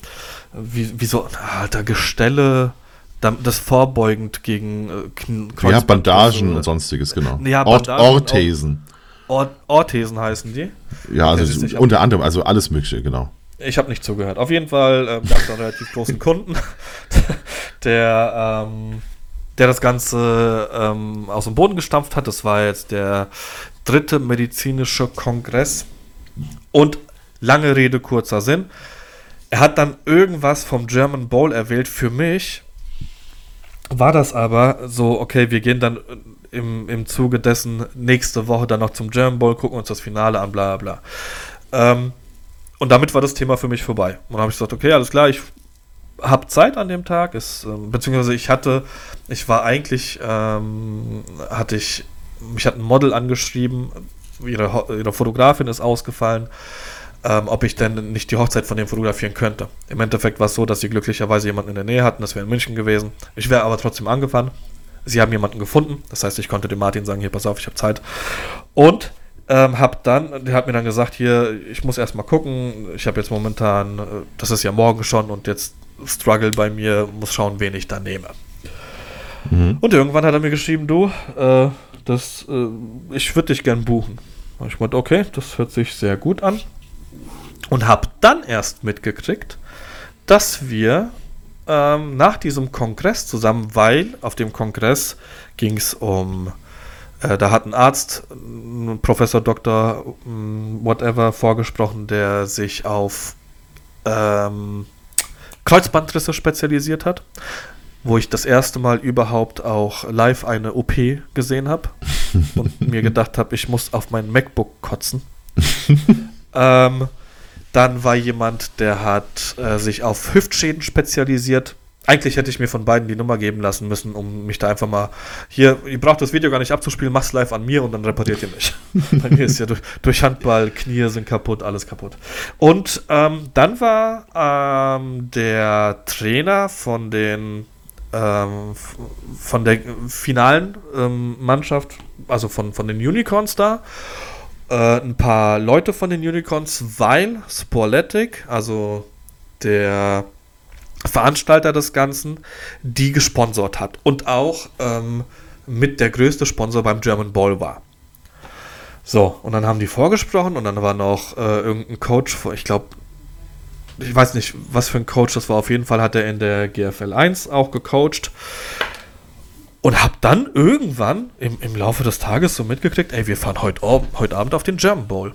wie, wie so, Alter, Gestelle, das vorbeugend gegen äh, Ja. Bandagen und sonstiges, genau. Ja, Bandagen Orthesen. Or Orthesen heißen die. Ja, also ab- unter anderem, also alles Mögliche, genau. Ich habe nicht zugehört. Auf jeden Fall ähm, gab es einen relativ großen Kunden, der, ähm, der das Ganze ähm, aus dem Boden gestampft hat. Das war jetzt der dritte medizinische Kongress. Und lange Rede, kurzer Sinn. Er hat dann irgendwas vom German Bowl erwählt. Für mich war das aber so, okay, wir gehen dann im, im Zuge dessen nächste Woche dann noch zum German Bowl, gucken uns das Finale an, bla bla. Ähm, und damit war das Thema für mich vorbei. Und dann habe ich gesagt, okay, alles klar, ich habe Zeit an dem Tag, ist, ähm, beziehungsweise ich hatte, ich war eigentlich, ähm, hatte ich, mich hat ein Model angeschrieben, ihre, ihre Fotografin ist ausgefallen, ähm, ob ich denn nicht die Hochzeit von dem fotografieren könnte. Im Endeffekt war es so, dass sie glücklicherweise jemanden in der Nähe hatten, das wäre in München gewesen. Ich wäre aber trotzdem angefahren. Sie haben jemanden gefunden, das heißt, ich konnte dem Martin sagen, hier, pass auf, ich habe Zeit. Und ähm, hab dann, der hat mir dann gesagt, hier, ich muss erstmal gucken, ich habe jetzt momentan, äh, das ist ja morgen schon und jetzt Struggle bei mir, muss schauen, wen ich da nehme. Und irgendwann hat er mir geschrieben, du, äh, das, äh, ich würde dich gern buchen. Und ich meinte, okay, das hört sich sehr gut an. Und habe dann erst mitgekriegt, dass wir ähm, nach diesem Kongress zusammen, weil auf dem Kongress ging es um Äh, da hat ein Arzt, ein Professor, Doktor, mm, whatever, vorgesprochen, der sich auf ähm, Kreuzbandrisse spezialisiert hat, wo ich das erste Mal überhaupt auch live eine OP gesehen habe und mir gedacht habe, ich muss auf mein MacBook kotzen. ähm, dann war jemand, der hat äh, sich auf Hüftschäden spezialisiert. Eigentlich hätte ich mir von beiden die Nummer geben lassen müssen, um mich da einfach mal hier, ihr braucht das Video gar nicht abzuspielen, mach's live an mir und dann repariert ihr mich. Bei mir ist ja durch, durch, Handball, Knie sind kaputt, alles kaputt. Und ähm, dann war ähm, der Trainer von den ähm, von der finalen ähm, Mannschaft, also von, von den Unicorns da, äh, ein paar Leute von den Unicorns, weil Sporletic, also der Veranstalter des Ganzen, die gesponsert hat und auch ähm, mit der größte Sponsor beim German Ball war. So, und dann haben die vorgesprochen und dann war noch äh, irgendein Coach, ich glaube, ich weiß nicht, was für ein Coach das war. Auf jeden Fall hat er in der GFL 1 auch gecoacht. Und hab dann irgendwann im, im Laufe des Tages so mitgekriegt, ey, wir fahren heute, heute Abend auf den German Bowl.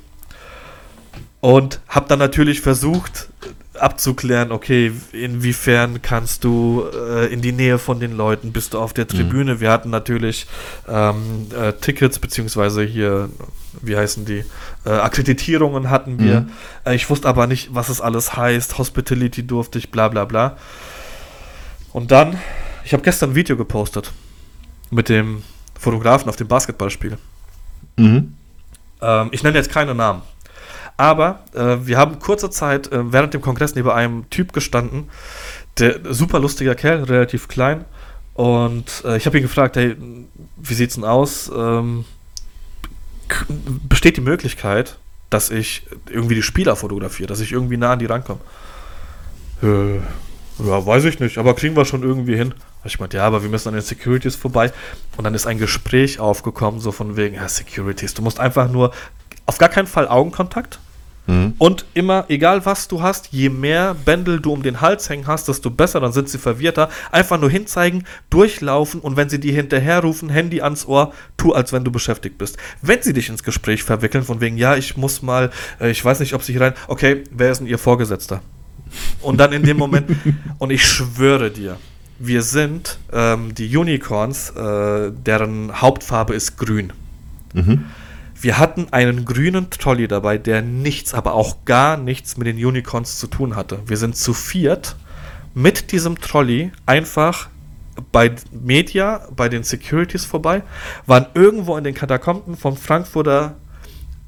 Und hab dann natürlich versucht, abzuklären, okay, inwiefern kannst du äh, in die Nähe von den Leuten, bist du auf der mhm. Tribüne? Mhm. Wir hatten natürlich ähm, äh, Tickets, beziehungsweise hier, wie heißen die, äh, Akkreditierungen hatten wir. Mhm. Äh, ich wusste aber nicht, was es alles heißt, Hospitality durfte ich, bla bla bla. Und dann, ich habe gestern ein Video gepostet mit dem Fotografen auf dem Basketballspiel. Mhm. Ähm, ich nenne jetzt keine Namen. Aber äh, wir haben kurze Zeit äh, während dem Kongress neben einem Typ gestanden, der super lustiger Kerl, relativ klein. Und äh, ich habe ihn gefragt, hey, wie sieht's denn aus? Ähm, besteht die Möglichkeit, dass ich irgendwie die Spieler fotografiere, dass ich irgendwie nah an die rankomme? Äh, ja, weiß ich nicht, aber kriegen wir schon irgendwie hin. Ich meinte, ja, aber wir müssen an den Securities vorbei. Und dann ist ein Gespräch aufgekommen, so von wegen, ja, Securities, du musst einfach nur auf gar keinen Fall Augenkontakt. Mhm. Und immer, egal was du hast, je mehr Bändel du um den Hals hängen hast, desto besser, dann sind sie verwirrter. Einfach nur hinzeigen, durchlaufen und wenn sie dir hinterher rufen, Handy ans Ohr, tu, als wenn du beschäftigt bist. Wenn sie dich ins Gespräch verwickeln, von wegen, ja, ich muss mal, äh, ich weiß nicht, ob sie hier rein, okay, wer ist denn ihr Vorgesetzter? Und dann in dem Moment, und ich schwöre dir, wir sind ähm, die Unicorns, äh, deren Hauptfarbe ist grün. Mhm. Wir hatten einen grünen Trolley dabei, der nichts, aber auch gar nichts mit den Unicorns zu tun hatte. Wir sind zu viert mit diesem Trolley einfach bei Media, bei den Securities vorbei, waren irgendwo in den Katakomben vom Frankfurter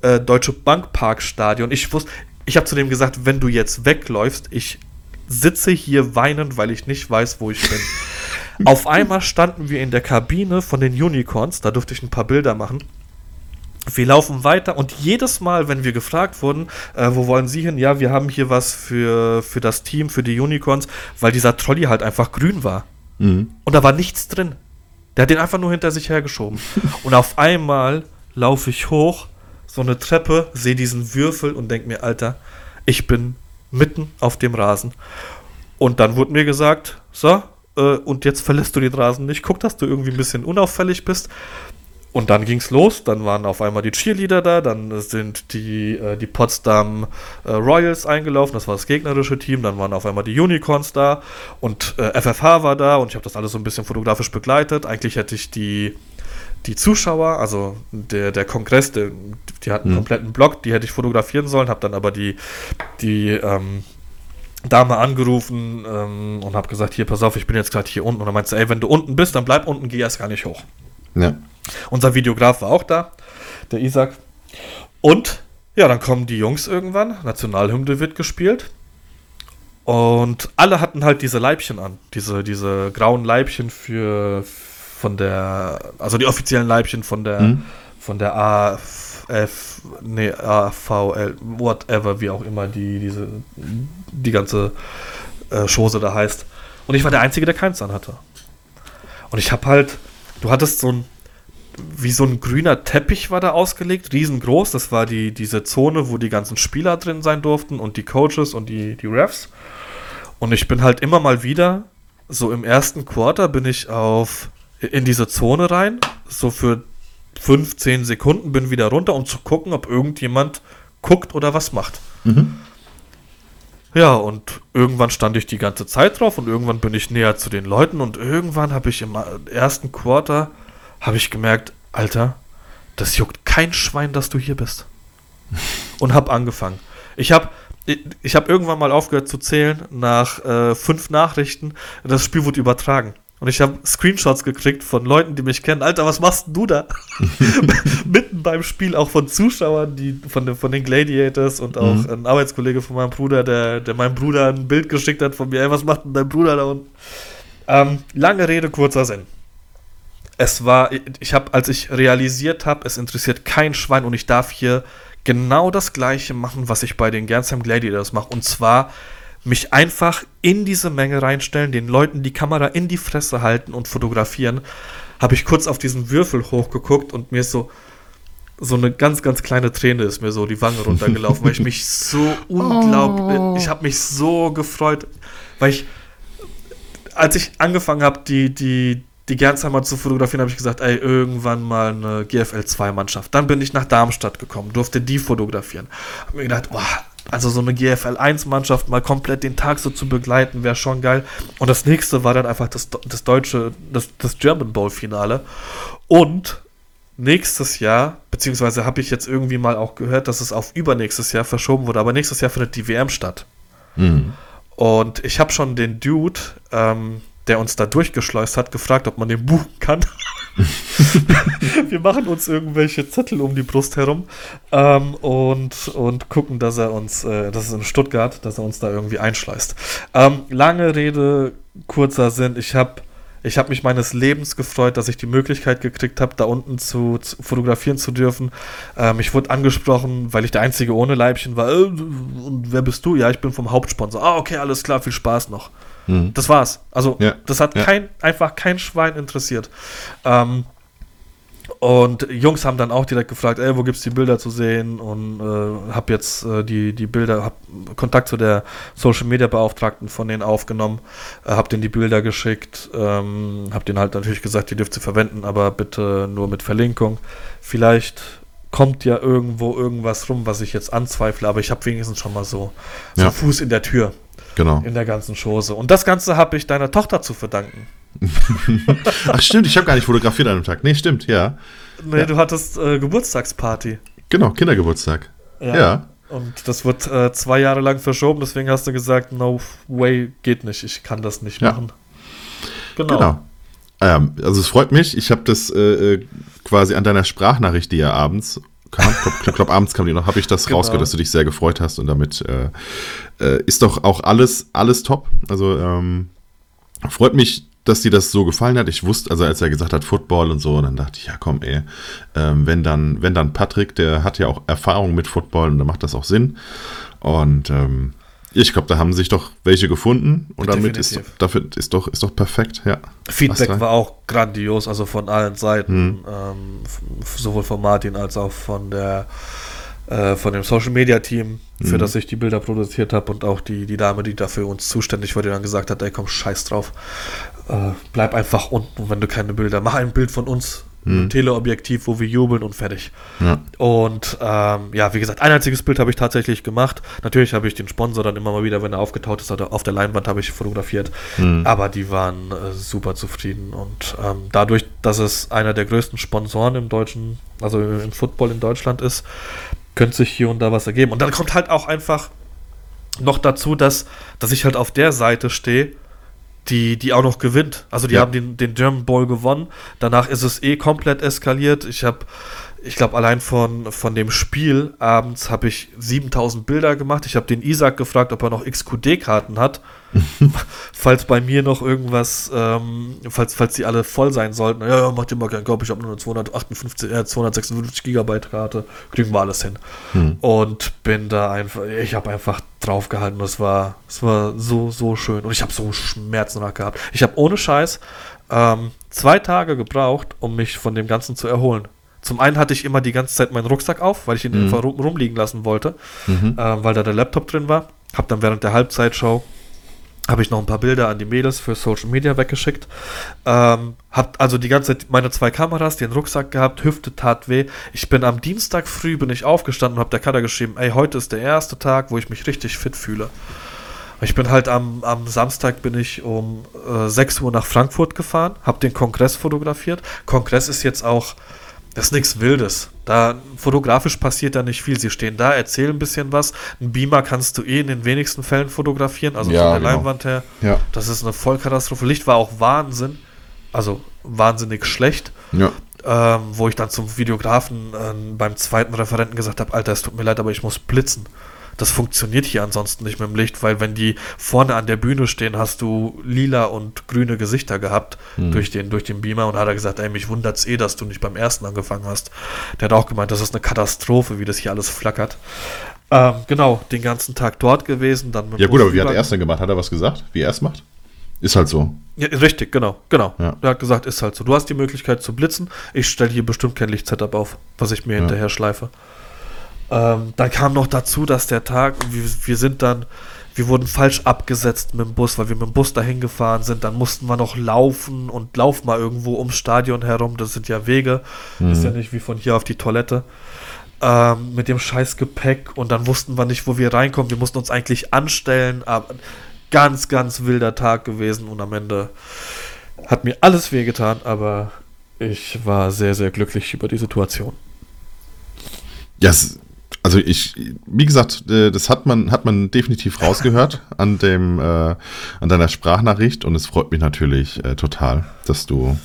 äh, Deutsche Bank Park Stadion. Ich wusste, ich habe zu dem gesagt, wenn du jetzt wegläufst, ich sitze hier weinend, weil ich nicht weiß, wo ich bin. Auf einmal standen wir in der Kabine von den Unicorns, da durfte ich ein paar Bilder machen. Wir laufen weiter und jedes Mal, wenn wir gefragt wurden, äh, wo wollen Sie hin? Ja, wir haben hier was für, für das Team, für die Unicorns, weil dieser Trolley halt einfach grün war. Mhm. Und da war nichts drin. Der hat den einfach nur hinter sich hergeschoben. und auf einmal laufe ich hoch, so eine Treppe, sehe diesen Würfel und denke mir, Alter, ich bin mitten auf dem Rasen. Und dann wurde mir gesagt, so, äh, und jetzt verlässt du den Rasen nicht. Guck, dass du irgendwie ein bisschen unauffällig bist. Und dann ging's los, dann waren auf einmal die Cheerleader da, dann sind die, äh, die Potsdam äh, Royals eingelaufen, das war das gegnerische Team, dann waren auf einmal die Unicorns da und äh, FFH war da und ich habe das alles so ein bisschen fotografisch begleitet. Eigentlich hätte ich die, die Zuschauer, also der, der Kongress, der, die hatten einen mhm. kompletten Block, die hätte ich fotografieren sollen, habe dann aber die, die ähm, Dame angerufen ähm, und habe gesagt, hier, pass auf, ich bin jetzt gerade hier unten. Und dann meinte sie, ey, wenn du unten bist, dann bleib unten, geh erst gar nicht hoch. Ja. Unser Videograf war auch da, der Isaac. Und ja, dann kommen die Jungs irgendwann, Nationalhymne wird gespielt. Und alle hatten halt diese Leibchen an, diese, diese grauen Leibchen für von der, also die offiziellen Leibchen von der, mhm. von der AF, nee, AVL, whatever, wie auch immer die, diese, die ganze äh, Chose da heißt. Und ich war der Einzige, der keins an hatte. Und ich habe halt, du hattest so ein, wie so ein grüner Teppich war da ausgelegt, riesengroß. Das war die, diese Zone, wo die ganzen Spieler drin sein durften und die Coaches und die, die Refs. Und ich bin halt immer mal wieder, so im ersten Quarter bin ich auf, in diese Zone rein, so für fünf, zehn Sekunden, bin wieder runter, um zu gucken, ob irgendjemand guckt oder was macht. Mhm. Ja, und irgendwann stand ich die ganze Zeit drauf und irgendwann bin ich näher zu den Leuten und irgendwann habe ich im ersten Quarter habe ich gemerkt, Alter, das juckt kein Schwein, dass du hier bist. Und habe angefangen. Ich habe ich habe irgendwann mal aufgehört zu zählen nach äh, fünf Nachrichten. Das Spiel wurde übertragen. Und ich habe Screenshots gekriegt von Leuten, die mich kennen. Alter, was machst du da? Mitten beim Spiel auch von Zuschauern, die von, den, von den Gladiators und auch mhm. ein Arbeitskollege von meinem Bruder, der, der meinem Bruder ein Bild geschickt hat von mir. Ey, was macht denn dein Bruder da unten? Ähm, lange Rede, kurzer Sinn. Es war, ich habe, als ich realisiert habe, es interessiert kein Schwein und ich darf hier genau das Gleiche machen, was ich bei den Gernsheim Gladiators mache. Und zwar mich einfach in diese Menge reinstellen, den Leuten die Kamera in die Fresse halten und fotografieren, habe ich kurz auf diesen Würfel hochgeguckt und mir ist so so eine ganz ganz kleine Träne ist mir so die Wange runtergelaufen, weil ich mich so unglaublich, oh. ich habe mich so gefreut, weil ich als ich angefangen habe, die die die Gernsheimer zu fotografieren, habe ich gesagt, ey, irgendwann mal eine GFL 2 Mannschaft. Dann bin ich nach Darmstadt gekommen, durfte die fotografieren. Habe mir gedacht, boah, also so eine GFL 1 Mannschaft mal komplett den Tag so zu begleiten, wäre schon geil. Und das nächste war dann einfach das, das deutsche, das, das German Bowl Finale. Und nächstes Jahr, beziehungsweise habe ich jetzt irgendwie mal auch gehört, dass es auf übernächstes Jahr verschoben wurde, aber nächstes Jahr findet die WM statt. Mhm. Und ich habe schon den Dude, ähm, der uns da durchgeschleust hat, gefragt, ob man den buchen kann. wir machen uns irgendwelche Zettel um die Brust herum ähm, und, und gucken, dass er uns, äh, das ist in Stuttgart, dass er uns da irgendwie einschleust. Ähm, lange Rede, kurzer Sinn. Ich habe ich hab mich meines Lebens gefreut, dass ich die Möglichkeit gekriegt habe, da unten zu, zu, fotografieren zu dürfen. Ähm, ich wurde angesprochen, weil ich der Einzige ohne Leibchen war. Äh, und wer bist du? Ja, ich bin vom Hauptsponsor. Ah, okay, alles klar, viel Spaß noch. Mhm. Das war's. Also, ja. das hat ja. kein, einfach kein Schwein interessiert. Ähm, und Jungs haben dann auch direkt gefragt, ey, wo gibt's die Bilder zu sehen? Und äh, hab jetzt äh, die, die Bilder, hab Kontakt zu der Social Media Beauftragten von denen aufgenommen, äh, hab denen die Bilder geschickt, ähm, hab denen halt natürlich gesagt, die dürft ihr verwenden, aber bitte nur mit Verlinkung. Vielleicht kommt ja irgendwo irgendwas rum, was ich jetzt anzweifle, aber ich habe wenigstens schon mal so, so ja. Fuß in der Tür. Genau. In der ganzen Chose. Und das Ganze habe ich deiner Tochter zu verdanken. Ach stimmt, ich habe gar nicht fotografiert an dem Tag. Nee, stimmt, ja. Nee, ja. du hattest äh, Geburtstagsparty. Genau, Kindergeburtstag. Ja. ja. Und das wird äh, zwei Jahre lang verschoben, deswegen hast du gesagt, no way, geht nicht, ich kann das nicht machen. Genau. genau. Ähm, also es freut mich, ich habe das äh, äh, quasi an deiner Sprachnachricht, die ja abends kam, ich glaube, abends kam die noch, habe ich das genau. rausgehört, dass du dich sehr gefreut hast und damit äh, äh, ist doch auch alles, alles top. Also ähm, freut mich, dass dir das so gefallen hat. Ich wusste, also als er gesagt hat Football und so, dann dachte ich, ja komm, ey, ähm, wenn dann, wenn dann Patrick, der hat ja auch Erfahrung mit Football und da macht das auch Sinn. Und ähm, ich glaube, da haben sich doch welche gefunden und damit ist, dafür ist doch, ist doch perfekt, ja. Feedback war auch grandios, also von allen Seiten, hm. ähm, sowohl von Martin als auch von der äh, von dem Social Media Team, für mhm. das ich die Bilder produziert habe und auch die, die Dame, die dafür uns zuständig war, die dann gesagt hat, ey komm, scheiß drauf, äh, bleib einfach unten, wenn du keine Bilder, mach ein Bild von uns, mhm. Teleobjektiv, wo wir jubeln und fertig. Ja. Und ähm, ja, wie gesagt, ein einziges Bild habe ich tatsächlich gemacht. Natürlich habe ich den Sponsor dann immer mal wieder, wenn er aufgetaucht ist, auf der Leinwand habe ich fotografiert. Mhm. Aber die waren äh, super zufrieden. Und ähm, dadurch, dass es einer der größten Sponsoren im deutschen, also im Football in Deutschland ist, könnte sich hier und da was ergeben. Und dann kommt halt auch einfach noch dazu, dass, dass ich halt auf der Seite stehe, die, die auch noch gewinnt. Also die ja. haben den, den German Bowl gewonnen. Danach ist es eh komplett eskaliert. Ich habe, ich glaube, allein von, von dem Spiel abends habe ich 7000 Bilder gemacht. Ich habe den Isaac gefragt, ob er noch XQD-Karten hat. falls bei mir noch irgendwas, ähm, falls, falls die alle voll sein sollten, ja, ja mach dir mal keinen Kopf, ich habe nur eine 258, äh, 256 Gigabyte Karte, kriegen wir alles hin. Hm. Und bin da einfach, ich habe einfach draufgehalten, das war, das war so, so schön. Und ich habe so Schmerzen danach gehabt. Ich habe ohne Scheiß ähm, zwei Tage gebraucht, um mich von dem Ganzen zu erholen. Zum einen hatte ich immer die ganze Zeit meinen Rucksack auf, weil ich ihn mhm. einfach rum, rumliegen lassen wollte, mhm. äh, weil da der Laptop drin war. Hab dann während der Halbzeitshow habe ich noch ein paar Bilder an die Mädels für Social Media weggeschickt. Ähm, hab also die ganze Zeit meine zwei Kameras, den Rucksack gehabt, Hüfte tat weh. Ich bin am Dienstag früh bin ich aufgestanden und habe der Kader geschrieben, ey, heute ist der erste Tag, wo ich mich richtig fit fühle. Ich bin halt am, am Samstag bin ich um äh, 6 Uhr nach Frankfurt gefahren, habe den Kongress fotografiert. Kongress ist jetzt auch, das ist nichts Wildes. Da fotografisch passiert da nicht viel. Sie stehen da, erzählen ein bisschen was. Ein Beamer kannst du eh in den wenigsten Fällen fotografieren, also Ja, von der genau. Leinwand her. Ja. Das ist eine Vollkatastrophe. Licht war auch Wahnsinn, also wahnsinnig schlecht. Ja. Ähm, wo ich dann zum Videografen ähm, beim zweiten Referenten gesagt habe, Alter, es tut mir leid, aber ich muss blitzen. Das funktioniert hier ansonsten nicht mit dem Licht, weil wenn die vorne an der Bühne stehen, hast du lila und grüne Gesichter gehabt durch, den, durch den Beamer und hat er gesagt, ey, mich wundert's eh, dass du nicht beim ersten angefangen hast. Der hat auch gemeint, das ist eine Katastrophe, wie das hier alles flackert. Ähm, genau, den ganzen Tag dort gewesen, dann Ja gut, aber wie hat er es denn gemacht? Hat er was gesagt, wie er es macht? Ist halt so. ja, richtig, genau, genau. Ja. Er hat gesagt, ist halt so. Du hast die Möglichkeit zu blitzen. Ich stelle hier bestimmt kein Lichtsetup auf, was ich mir hinterher schleife. Ähm, dann kam noch dazu, dass der Tag, wir, wir sind dann, wir wurden falsch abgesetzt mit dem Bus, weil wir mit dem Bus dahin gefahren sind. Dann mussten wir noch laufen und lauf mal irgendwo ums Stadion herum. Das sind ja Wege. Ist ja nicht wie von hier auf die Toilette. Ähm, mit dem scheiß Gepäck und dann wussten wir nicht, wo wir reinkommen. Wir mussten uns eigentlich anstellen, aber ganz, ganz wilder Tag gewesen und am Ende hat mir alles wehgetan, aber ich war sehr, sehr glücklich über die Situation. Ja, es, also ich, wie gesagt, äh, das hat man, hat man definitiv rausgehört an dem, äh, an deiner Sprachnachricht und es freut mich natürlich äh, total, dass du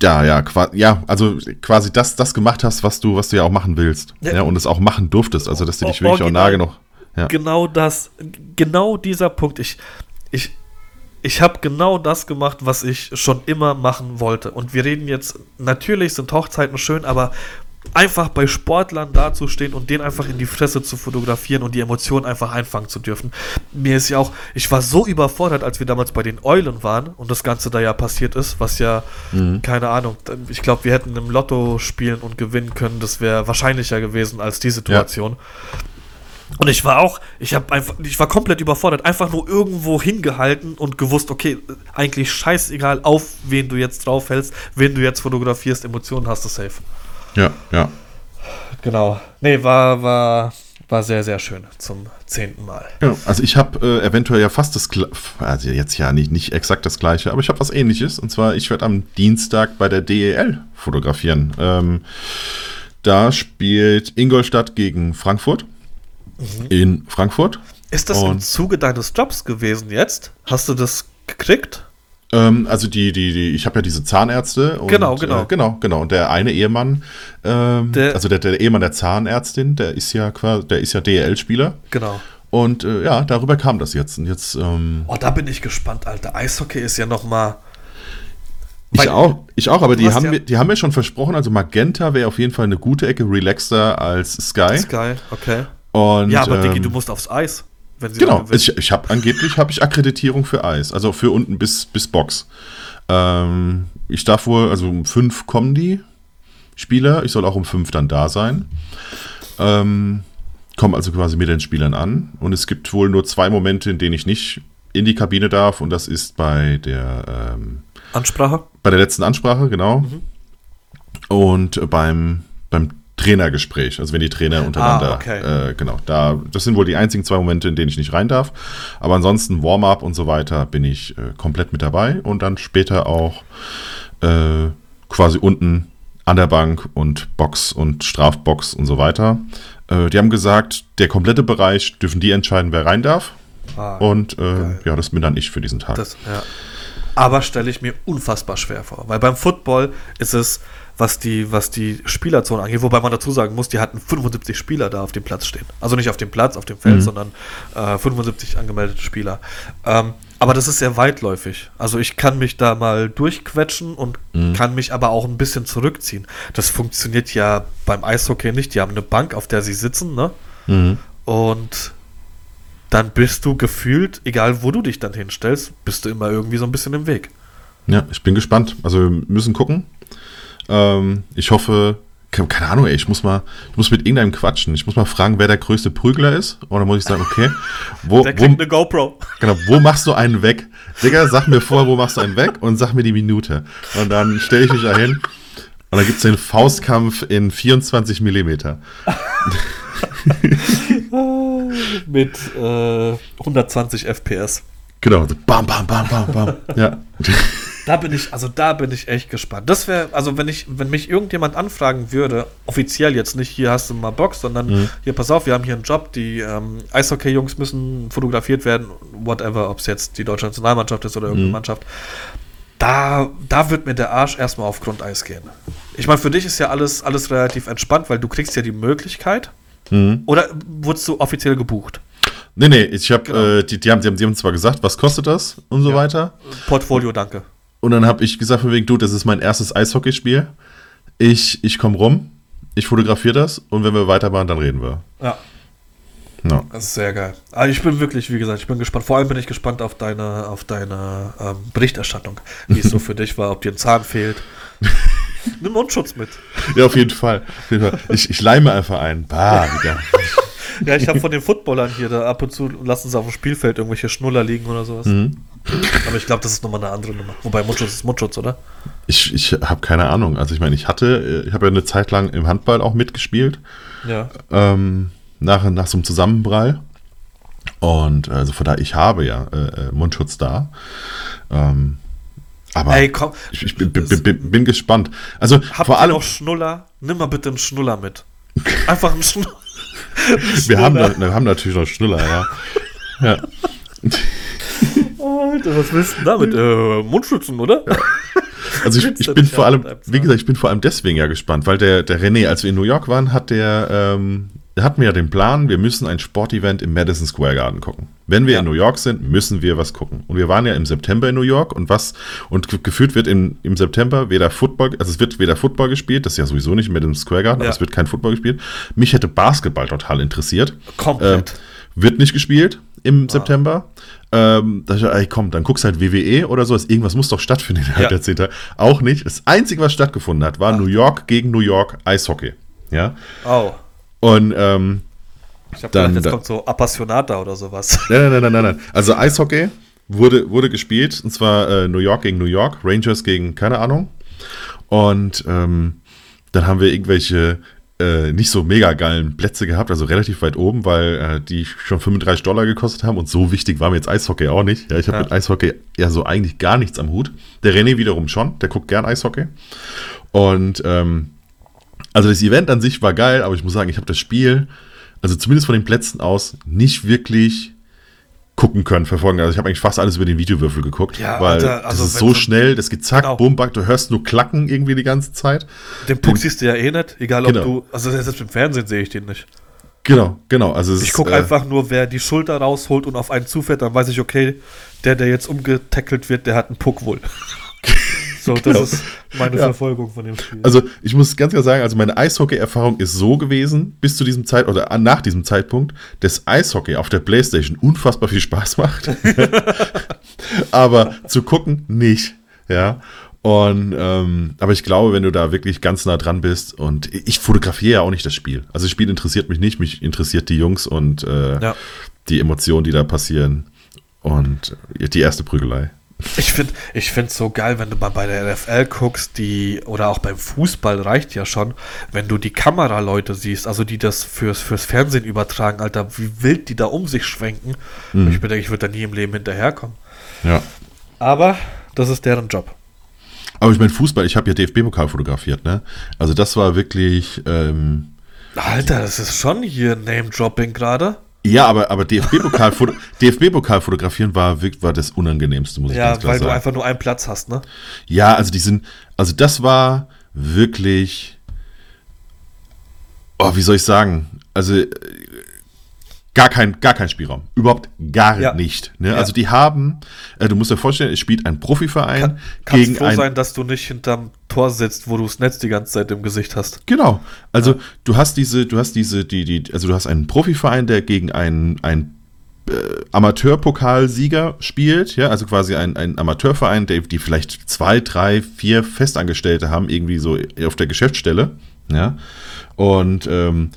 ja, ja, ja, also quasi das, das gemacht hast, was du, was du ja auch machen willst. Ja. Ja, und es auch machen durftest. Also, dass du dich wirklich auch nah original. genug. Ja. Genau das, genau dieser Punkt. Ich, ich, ich habe genau das gemacht, was ich schon immer machen wollte. Und wir reden jetzt, natürlich sind Hochzeiten schön, aber einfach bei Sportlern dazustehen und den einfach in die Fresse zu fotografieren und die Emotionen einfach einfangen zu dürfen. Mir ist ja auch, ich war so überfordert, als wir damals bei den Eulen waren und das Ganze da ja passiert ist, was ja, keine Ahnung, ich glaube, wir hätten im Lotto spielen und gewinnen können. Das wäre wahrscheinlicher gewesen als die Situation. Und ich war auch, ich habe einfach, ich war komplett überfordert, einfach nur irgendwo hingehalten und gewusst, okay, eigentlich scheißegal, auf wen du jetzt draufhältst, wen du jetzt fotografierst, Emotionen hast du safe. Ja, ja. Genau. Nee, war, war, war sehr, sehr schön zum zehnten Mal. Genau. Also ich habe äh, eventuell ja fast das, Gla- also jetzt ja nicht, nicht exakt das gleiche, aber ich habe was ähnliches. Und zwar, ich werde am Dienstag bei der DEL fotografieren. Ähm, da spielt Ingolstadt gegen Frankfurt. In Frankfurt. Ist das im Und- Zuge deines Jobs gewesen jetzt? Hast du das gekriegt? Ähm, also die, die, die, ich habe ja diese Zahnärzte. Und, Genau, genau. Äh, genau, genau. Und der eine Ehemann, ähm, Der- also der, der Ehemann der Zahnärztin, der ist ja quasi, der ist ja DEL-Spieler. Genau. Und äh, ja, darüber kam das jetzt. Und jetzt, ähm, Oh, da bin ich gespannt, Alter. Eishockey ist ja noch mal Ich auch, ich auch, aber die haben, ja- mir, die haben mir schon versprochen, also Magenta wäre auf jeden Fall eine gute Ecke relaxter als Sky. geil, okay. Und, Ja, aber Diggi, ähm, du musst aufs Eis. Genau, ich, ich habe angeblich habe ich Akkreditierung für Eis, also für unten bis, bis Box. Ähm, ich darf wohl, also um fünf kommen die Spieler, ich soll auch um fünf dann da sein. Ähm, komme also quasi mit den Spielern an und es gibt wohl nur zwei Momente, in denen ich nicht in die Kabine darf und das ist bei der ähm, Ansprache? bei der letzten Ansprache, genau. Mhm. Und beim, beim Trainergespräch, also wenn die Trainer untereinander, Ah, okay. äh, genau, da, das sind wohl die einzigen zwei Momente, in denen ich nicht rein darf. Aber ansonsten Warm-up und so weiter bin ich äh, komplett mit dabei und dann später auch äh, quasi unten an der Bank und Box und Strafbox und so weiter. Äh, die haben gesagt, der komplette Bereich dürfen die entscheiden, wer rein darf. Ah, Und äh, ja, das bin dann ich für diesen Tag. Das, ja. Aber stelle ich mir unfassbar schwer vor. Weil beim Football ist es, was die, was die Spielerzone angeht, wobei man dazu sagen muss, die hatten 75 Spieler da auf dem Platz stehen. Also nicht auf dem Platz, auf dem Feld, Mhm. sondern äh, 75 angemeldete Spieler. Ähm, aber das ist sehr weitläufig. Also ich kann mich da mal durchquetschen und kann mich aber auch ein bisschen zurückziehen. Das funktioniert ja beim Eishockey nicht. Die haben eine Bank, auf der sie sitzen, ne? Mhm. Und dann bist du gefühlt, egal wo du dich dann hinstellst, bist du immer irgendwie so ein bisschen im Weg. Ja, ich bin gespannt. Also wir müssen gucken. Ähm, ich hoffe keine Ahnung, ey, ich muss mal, ich muss mit irgendeinem quatschen. Ich muss mal fragen, wer der größte Prügler ist. Und dann muss ich sagen, okay, wo, Der wo, kriegt eine GoPro. genau, wo machst du einen weg? Digga, sag mir vor, wo machst du einen weg und sag mir die Minute. Und dann stelle ich mich da hin und dann gibt es den Faustkampf in 24 Millimeter. Mit äh, 120 FPS. Genau, so bam, bam, bam, bam, bam. Ja. Da bin ich, also da bin ich echt gespannt. Das wäre, also wenn ich, wenn mich irgendjemand anfragen würde, offiziell jetzt nicht, hier hast du mal Box, sondern Mhm. hier, pass auf, wir haben hier einen Job, die ähm, Eishockey-Jungs müssen fotografiert werden, whatever, ob es jetzt die deutsche Nationalmannschaft ist oder irgendeine Mhm. Mannschaft. Da, da wird mir der Arsch erstmal auf Grundeis gehen. Ich meine, für dich ist ja alles, alles relativ entspannt, weil du kriegst ja die Möglichkeit. Mhm. Oder wurdest du offiziell gebucht? Nee, nee, ich habe, Genau. äh, die, die, haben, die, haben, die haben zwar gesagt, was kostet das und so Ja. weiter. Portfolio, danke. Und dann habe ich gesagt, von wegen, du, das ist mein erstes Eishockeyspiel. Ich, ich komme rum, ich fotografiere das und wenn wir weitermachen, dann reden wir. Ja. Ja. Das ist sehr geil. Also ich bin wirklich, wie gesagt, ich bin gespannt. Vor allem bin ich gespannt auf deine, auf deine ähm, Berichterstattung, wie es so für dich war, ob dir ein Zahn fehlt. Nimm Mundschutz mit. ja, auf jeden Fall. Auf jeden Fall. Ich, ich leime einfach ein. Bah, wieder. Ja, ich habe von den Footballern hier, da ab und zu lassen sie auf dem Spielfeld irgendwelche Schnuller liegen oder sowas. Mhm. Aber ich glaube, das ist nochmal eine andere Nummer. Wobei Mundschutz ist Mundschutz, oder? Ich, ich habe keine Ahnung. Also ich meine, ich hatte, äh, ich habe ja eine Zeit lang im Handball auch mitgespielt. Ja. ähm, nach, nach so einem Zusammenprall. Und also von daher, ich habe ja äh, äh, Mundschutz da. Ähm, aber Ey, komm. ich, ich bin, bin, bin, bin gespannt. Also Habt vor allem, noch Schnuller? Nimm mal bitte einen Schnuller mit. Einfach einen Schnuller. wir haben, wir haben natürlich noch Schnuller, ja. ja. Alter, was willst du damit? Äh, Mundschützen, oder? Also ich, ich bin vor auch allem, wie gesagt, ich bin vor allem deswegen ja gespannt, weil der, der René, als wir in New York waren, hat der, ähm, der hat mir ja den Plan, wir müssen ein Sportevent im Madison Square Garden gucken. Wenn wir Ja. in New York sind, müssen wir was gucken. Und wir waren ja im September in New York und was, und ge- gefühlt wird in, im September weder Football, also es wird weder Football gespielt, das ist ja sowieso nicht im Madison Square Garden, Ja. aber es wird kein Football gespielt. Mich hätte Basketball total interessiert. Komplett. Ähm, wird nicht gespielt im September. Ähm, da ich, ey, komm, dann guckst halt WWE oder so. Irgendwas muss doch stattfinden Ja. der 10 Tage. Auch nicht. Das Einzige, was stattgefunden hat, war New York gegen New York Eishockey. Ja. Oh. Und ähm, Ich hab Dann- gedacht, jetzt dann- kommt so Appassionata oder sowas. nein, nein, nein, nein, nein, nein. Also Eishockey wurde, wurde gespielt. Und zwar äh, New York gegen New York, Rangers gegen keine Ahnung. Und ähm, dann haben wir irgendwelche äh, nicht so mega geilen Plätze gehabt, also relativ weit oben, weil äh, die schon 35 Dollar gekostet haben und so wichtig war mir jetzt Eishockey auch nicht. Ja, ich habe Ja. mit Eishockey ja so eigentlich gar nichts am Hut. Der René wiederum schon, der guckt gern Eishockey. Und ähm, also das Event an sich war geil, aber ich muss sagen, ich habe das Spiel, also zumindest von den Plätzen aus, nicht wirklich gucken können, verfolgen. Also ich habe eigentlich fast alles über den Videowürfel geguckt, Ja, weil Alter, also das ist so schnell, das geht zack, Genau. bumm, back, du hörst nur klacken irgendwie die ganze Zeit. Den Puck siehst du ja eh nicht, egal ob Genau. du. Also selbst im Fernsehen sehe ich den nicht. Genau, genau. Also Ich gucke äh, einfach nur, wer die Schulter rausholt und auf einen zufährt, dann weiß ich, okay, der, der jetzt umgetackelt wird, der hat einen Puck wohl. So, das Genau. ist meine Ja. Verfolgung von dem Spiel. Also ich muss ganz klar sagen, also meine Eishockey-Erfahrung ist so gewesen, bis zu diesem Zeit oder nach diesem Zeitpunkt, dass Eishockey auf der Playstation unfassbar viel Spaß macht. aber zu gucken nicht. Ja. Und ähm, aber ich glaube, wenn du da wirklich ganz nah dran bist und ich fotografiere ja auch nicht das Spiel. Also das Spiel interessiert mich nicht, mich interessiert die Jungs und äh, Ja. die Emotionen, die da passieren. Und äh, die erste Prügelei. Ich finde ich find's so geil, wenn du mal bei der NFL guckst, die, oder auch beim Fußball reicht ja schon, wenn du die Kameraleute siehst, also die das fürs, fürs Fernsehen übertragen, Alter, wie wild die da um sich schwenken. Mhm. Ich denke, ich würde da nie im Leben hinterherkommen. Ja. Aber das ist deren Job. Aber ich meine, Fußball, ich habe ja DFB-Pokal fotografiert, ne? Also das war wirklich, ähm, Alter, das ist schon hier Name-Dropping gerade. Ja, aber, aber DFB-Pokal DFB-Pokal fotografieren war, war das Unangenehmste, muss ich Ja, ganz klar weil du sagen. einfach nur einen Platz hast, ne? Ja, also die sind, also das war wirklich, oh, wie soll ich sagen? Also äh, gar kein, gar kein Spielraum. Überhaupt gar Ja. nicht. Ne? Ja. Also die haben, äh, du musst dir vorstellen, es spielt ein Profiverein Kann, kannst gegen froh ein sein, dass du nicht hinterm Tor sitzt, wo du das Netz die ganze Zeit im Gesicht hast. Genau. Also du hast diese, du hast diese, die, die, also du hast einen Profiverein, der gegen einen, einen äh, Amateurpokalsieger spielt, ja, also quasi ein, ein Amateurverein, der die vielleicht zwei, drei, vier Festangestellte haben, irgendwie so auf der Geschäftsstelle, Ja. Und ähm,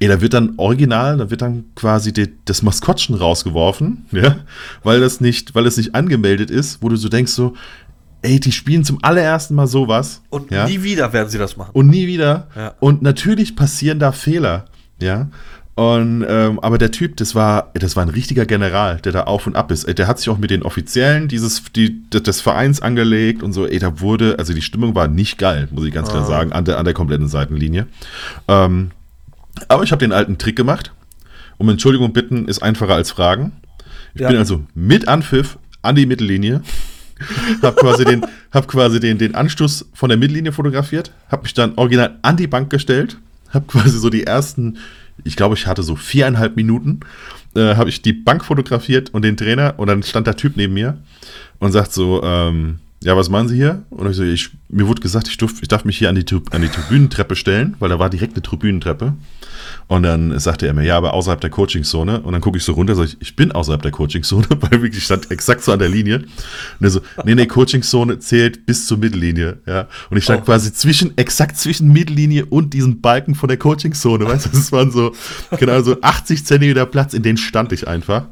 ey, da wird dann original, da wird dann quasi die, das Maskottchen rausgeworfen, ja, weil das nicht, weil es nicht angemeldet ist, wo du so denkst so, ey, die spielen zum allerersten Mal sowas. Und ja? nie wieder werden sie das machen. Und nie wieder. Ja. Und natürlich passieren da Fehler, ja. Und, ähm, aber der Typ, das war, das war ein richtiger General, der da auf und ab ist. Der hat sich auch mit den Offiziellen dieses, die, des Vereins angelegt und so. Ey, da wurde, also die Stimmung war nicht geil, muss ich ganz klar Ah. sagen, an der, an der kompletten Seitenlinie. Ähm, aber ich habe den alten Trick gemacht. Um Entschuldigung bitten ist einfacher als fragen. Ich Ja. bin also mit Anpfiff an die Mittellinie, habe quasi, den, hab quasi den, den Anstoß von der Mittellinie fotografiert, habe mich dann original an die Bank gestellt, habe quasi so die ersten, ich glaube, ich hatte so viereinhalb Minuten, äh, habe ich die Bank fotografiert und den Trainer und dann stand der Typ neben mir und sagt so, ähm, ja, was machen Sie hier? Und ich so, ich, mir wurde gesagt, ich, durf, ich darf mich hier an die, an die Tribünentreppe stellen, weil da war direkt eine Tribünentreppe. Und dann sagte er mir, ja, aber außerhalb der Coachingzone. Und dann gucke ich so runter, sage ich, ich bin außerhalb der Coachingzone, weil wirklich stand exakt so an der Linie. Und er so, nee, nee, Coachingzone zählt bis zur Mittellinie. Ja. Und ich stand Oh. quasi zwischen, exakt zwischen Mittellinie und diesen Balken von der Coachingzone. Weißt du, das waren so, genau so 80 Zentimeter Platz, in denen stand ich einfach.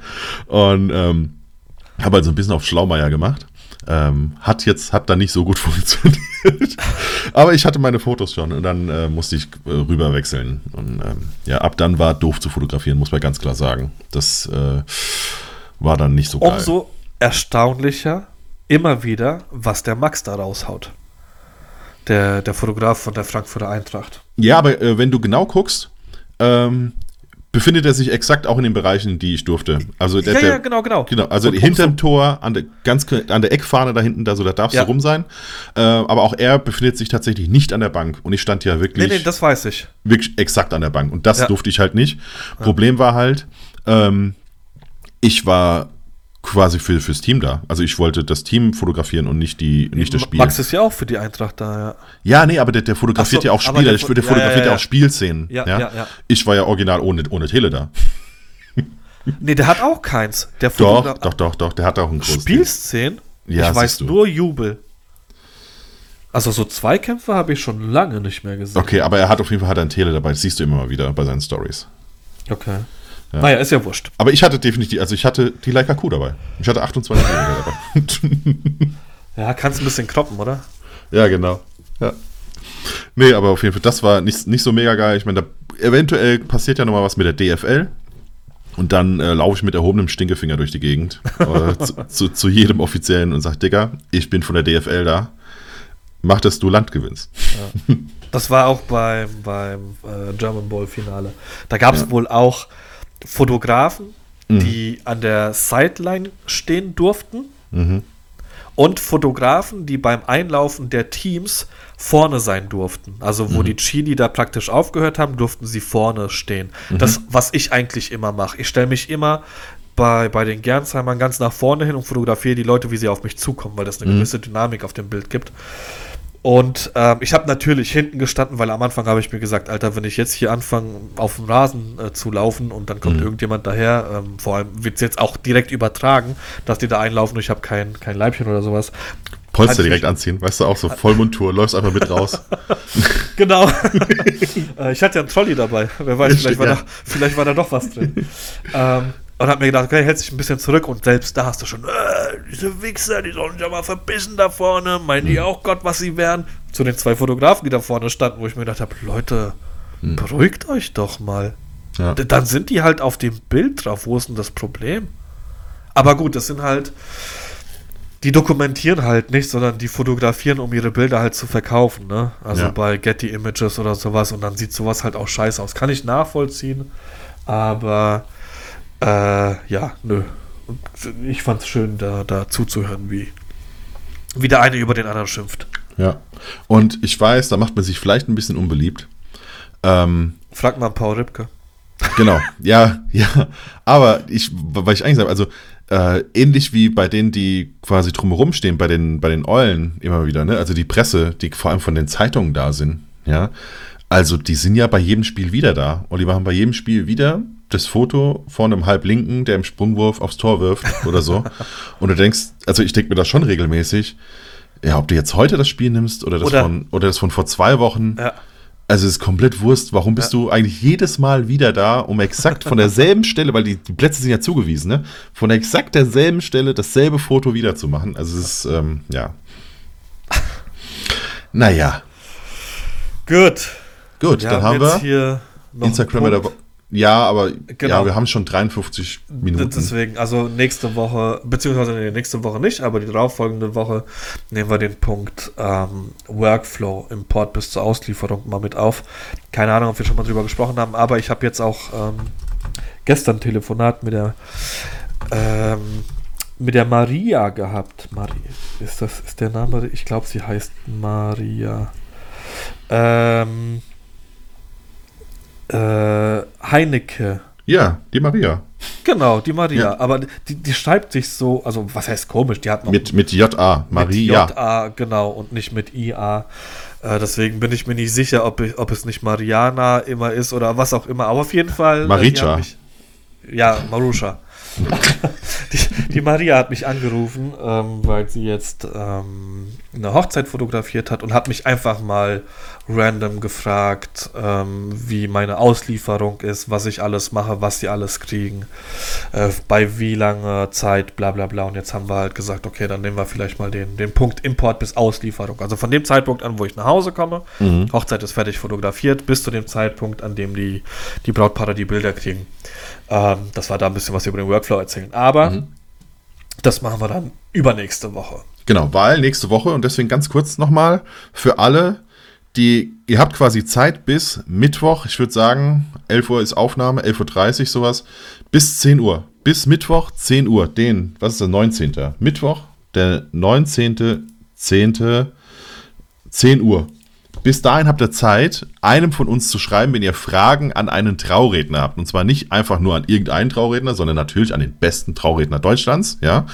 Und ähm, habe also ein bisschen auf Schlaumeier gemacht. Ähm, hat jetzt, hat da nicht so gut funktioniert. Aber ich hatte meine Fotos schon und dann äh, musste ich äh, rüber wechseln. Und ähm, ja, ab dann war doof zu fotografieren, muss man ganz klar sagen. Das äh, war dann nicht so geil. Umso erstaunlicher immer wieder, was der Max da raushaut. Der, der Fotograf von der Frankfurter Eintracht. Ja, aber äh, wenn du genau guckst, ähm, befindet er sich exakt auch in den Bereichen, die ich durfte. Also der, ja, ja, genau, genau. Genau, also Und hinterm umso- Tor, an der, ganz an der Eckfahne da hinten, da so, da darfst Ja. du rum sein. Äh, aber auch er befindet sich tatsächlich nicht an der Bank. Und ich stand ja wirklich, Nee, nee, das weiß ich. wirklich exakt an der Bank. Und das Ja. durfte ich halt nicht. Problem war halt, ähm, ich war quasi für, fürs Team da. Also ich wollte das Team fotografieren und nicht, die, nicht das Spiel. Max ist ja auch für die Eintracht da, ja. Ja, nee, aber der, der fotografiert so, ja auch Spieler, der der, der fotografiert ja, ja, ja. auch Spielszenen. Ja, Ja, ja, ja. Ich war ja original ohne, ohne Tele da. Nee, der hat auch keins. Der Doch, doch, doch, doch, der hat auch ein großes Spielszenen? Ja, ich weiß du. nur Jubel. Also so Zweikämpfe habe ich schon lange nicht mehr gesehen. Okay, aber er hat auf jeden Fall hat er ein Tele dabei. Das siehst du immer mal wieder bei seinen Stories. Okay. Ja. Naja, ist ja wurscht. Aber ich hatte definitiv, also ich hatte die Leica Q dabei. Ich hatte 28 Millimeter dabei. Ja, kannst ein bisschen kroppen, oder? ja, genau. Ja. Nee, aber auf jeden Fall, das war nicht, nicht so mega geil. Ich meine, da, eventuell passiert ja noch mal was mit der DFL. Und dann äh, laufe ich mit erhobenem Stinkefinger durch die Gegend äh, zu, zu, zu jedem Offiziellen und sage, Digga, ich bin von der DFL da. Mach, dass du Land gewinnst. Das war auch beim, beim äh, German Bowl Finale. Da gab es Ja. wohl auch Fotografen, Mhm. die an der Sideline stehen durften Mhm. und Fotografen, die beim Einlaufen der Teams vorne sein durften. Also Mhm. wo die Chili da praktisch aufgehört haben, durften sie vorne stehen. Mhm. Das, was ich eigentlich immer mache. Ich stelle mich immer bei, bei den Gernsheimern ganz nach vorne hin und fotografiere die Leute, wie sie auf mich zukommen, weil das eine Mhm. gewisse Dynamik auf dem Bild gibt. Und ähm, ich habe natürlich hinten gestanden, weil am Anfang habe ich mir gesagt, Alter, wenn ich jetzt hier anfange, auf dem Rasen äh, zu laufen und dann kommt Mhm. irgendjemand daher, ähm, vor allem wird es jetzt auch direkt übertragen, dass die da einlaufen und ich habe kein, kein Leibchen oder sowas. Polster ich direkt anziehen, weißt du, auch so Vollmundtour, läufst einfach mit raus. Genau. Äh, ich hatte ja einen Trolley dabei. Wer weiß, Ja, vielleicht war, ja. da, vielleicht war da doch was drin. ähm, und hab mir gedacht, okay, hält sich ein bisschen zurück und selbst da hast du schon, äh, diese Wichser, die sollen sich ja mal verbissen da vorne, meinen die auch Gott, was sie wären. Zu den zwei Fotografen, die da vorne standen, wo ich mir gedacht habe, Leute, beruhigt euch doch mal. Ja. Dann sind die halt auf dem Bild drauf. Wo ist denn das Problem? Aber gut, das sind halt. Die dokumentieren halt nicht, sondern die fotografieren, um ihre Bilder halt zu verkaufen, ne? Also Ja. bei Getty Images oder sowas und dann sieht sowas halt auch scheiße aus. Kann ich nachvollziehen, aber äh, ja, nö. Und Ich fand's schön, da, da zuzuhören, wie, wie der eine über den anderen schimpft. Ja. Und ich weiß, da macht man sich vielleicht ein bisschen unbeliebt. Ähm, Frag mal Paul Ripke. genau, ja, ja. Aber ich, weil ich eigentlich sage, also äh, ähnlich wie bei denen, die quasi drumherum stehen, bei den, bei den Eulen immer wieder, ne? Also die Presse, die vor allem von den Zeitungen da sind, ja. Also die sind ja bei jedem Spiel wieder da. Und die machen bei jedem Spiel wieder das Foto von einem Halblinken, der im Sprungwurf aufs Tor wirft oder so. Und du denkst, also ich denke mir das schon regelmäßig, ja, ob du jetzt heute das Spiel nimmst oder das, Oder- von, oder das von vor zwei Wochen, Ja. Also es ist komplett Wurst. Warum bist Ja. du eigentlich jedes Mal wieder da, um exakt von derselben Stelle, weil die, die Plätze sind ja zugewiesen, ne? Von exakt derselben Stelle dasselbe Foto wieder zu machen. Also es ist, ähm, ja. Naja, Gut. gut, dann haben wir hier noch Instagram der. Woche. Ja, aber Genau. ja, wir haben schon 53 Minuten. Deswegen, also nächste Woche, beziehungsweise nee, nächste Woche nicht, aber die darauffolgende Woche nehmen wir den Punkt ähm, Workflow, Import bis zur Auslieferung mal mit auf. Keine Ahnung, ob wir schon mal drüber gesprochen haben, aber ich habe jetzt auch ähm, gestern Telefonat mit der ähm, mit der Maria gehabt. Maria, ist das ist der Name? Ich glaube, sie heißt Maria. Ähm, äh, Heinecke. Ja, die Maria. Genau, die Maria. Ja. Aber die, die schreibt sich so, also was heißt komisch? Die hat noch Mit, mit JA, Maria. mit JA, genau, und nicht mit IA. Äh, deswegen bin ich mir nicht sicher, ob, ich, ob es nicht Mariana immer ist oder was auch immer. Aber auf jeden Fall. äh, Maricha. mich- Ja, Marusha. die, die Maria hat mich angerufen, ähm, weil sie jetzt ähm, eine Hochzeit fotografiert hat und hat mich einfach mal random gefragt, ähm, wie meine Auslieferung ist, was ich alles mache, was sie alles kriegen, äh, bei wie langer Zeit, bla bla bla. Und jetzt haben wir halt gesagt, okay, dann nehmen wir vielleicht mal den, den Punkt Import bis Auslieferung. Also von dem Zeitpunkt an, wo ich nach Hause komme, Mhm. Hochzeit ist fertig fotografiert, bis zu dem Zeitpunkt, an dem die, die Brautpaare die Bilder kriegen. Ähm, dass wir da ein bisschen was über den Workflow erzählen. Aber Mhm. das machen wir dann übernächste Woche. Genau, weil nächste Woche und deswegen ganz kurz nochmal für alle, die, ihr habt quasi Zeit bis Mittwoch, ich würde sagen, 11 Uhr ist Aufnahme, 11.30 Uhr sowas, bis 10 Uhr. Bis Mittwoch, 10 Uhr, den, was ist der 19. Mittwoch, der 19.10. 10 Uhr. Bis dahin habt ihr Zeit, einem von uns zu schreiben, wenn ihr Fragen an einen Trauredner habt. Und zwar nicht einfach nur an irgendeinen Trauredner, sondern natürlich an den besten Trauredner Deutschlands. Ja?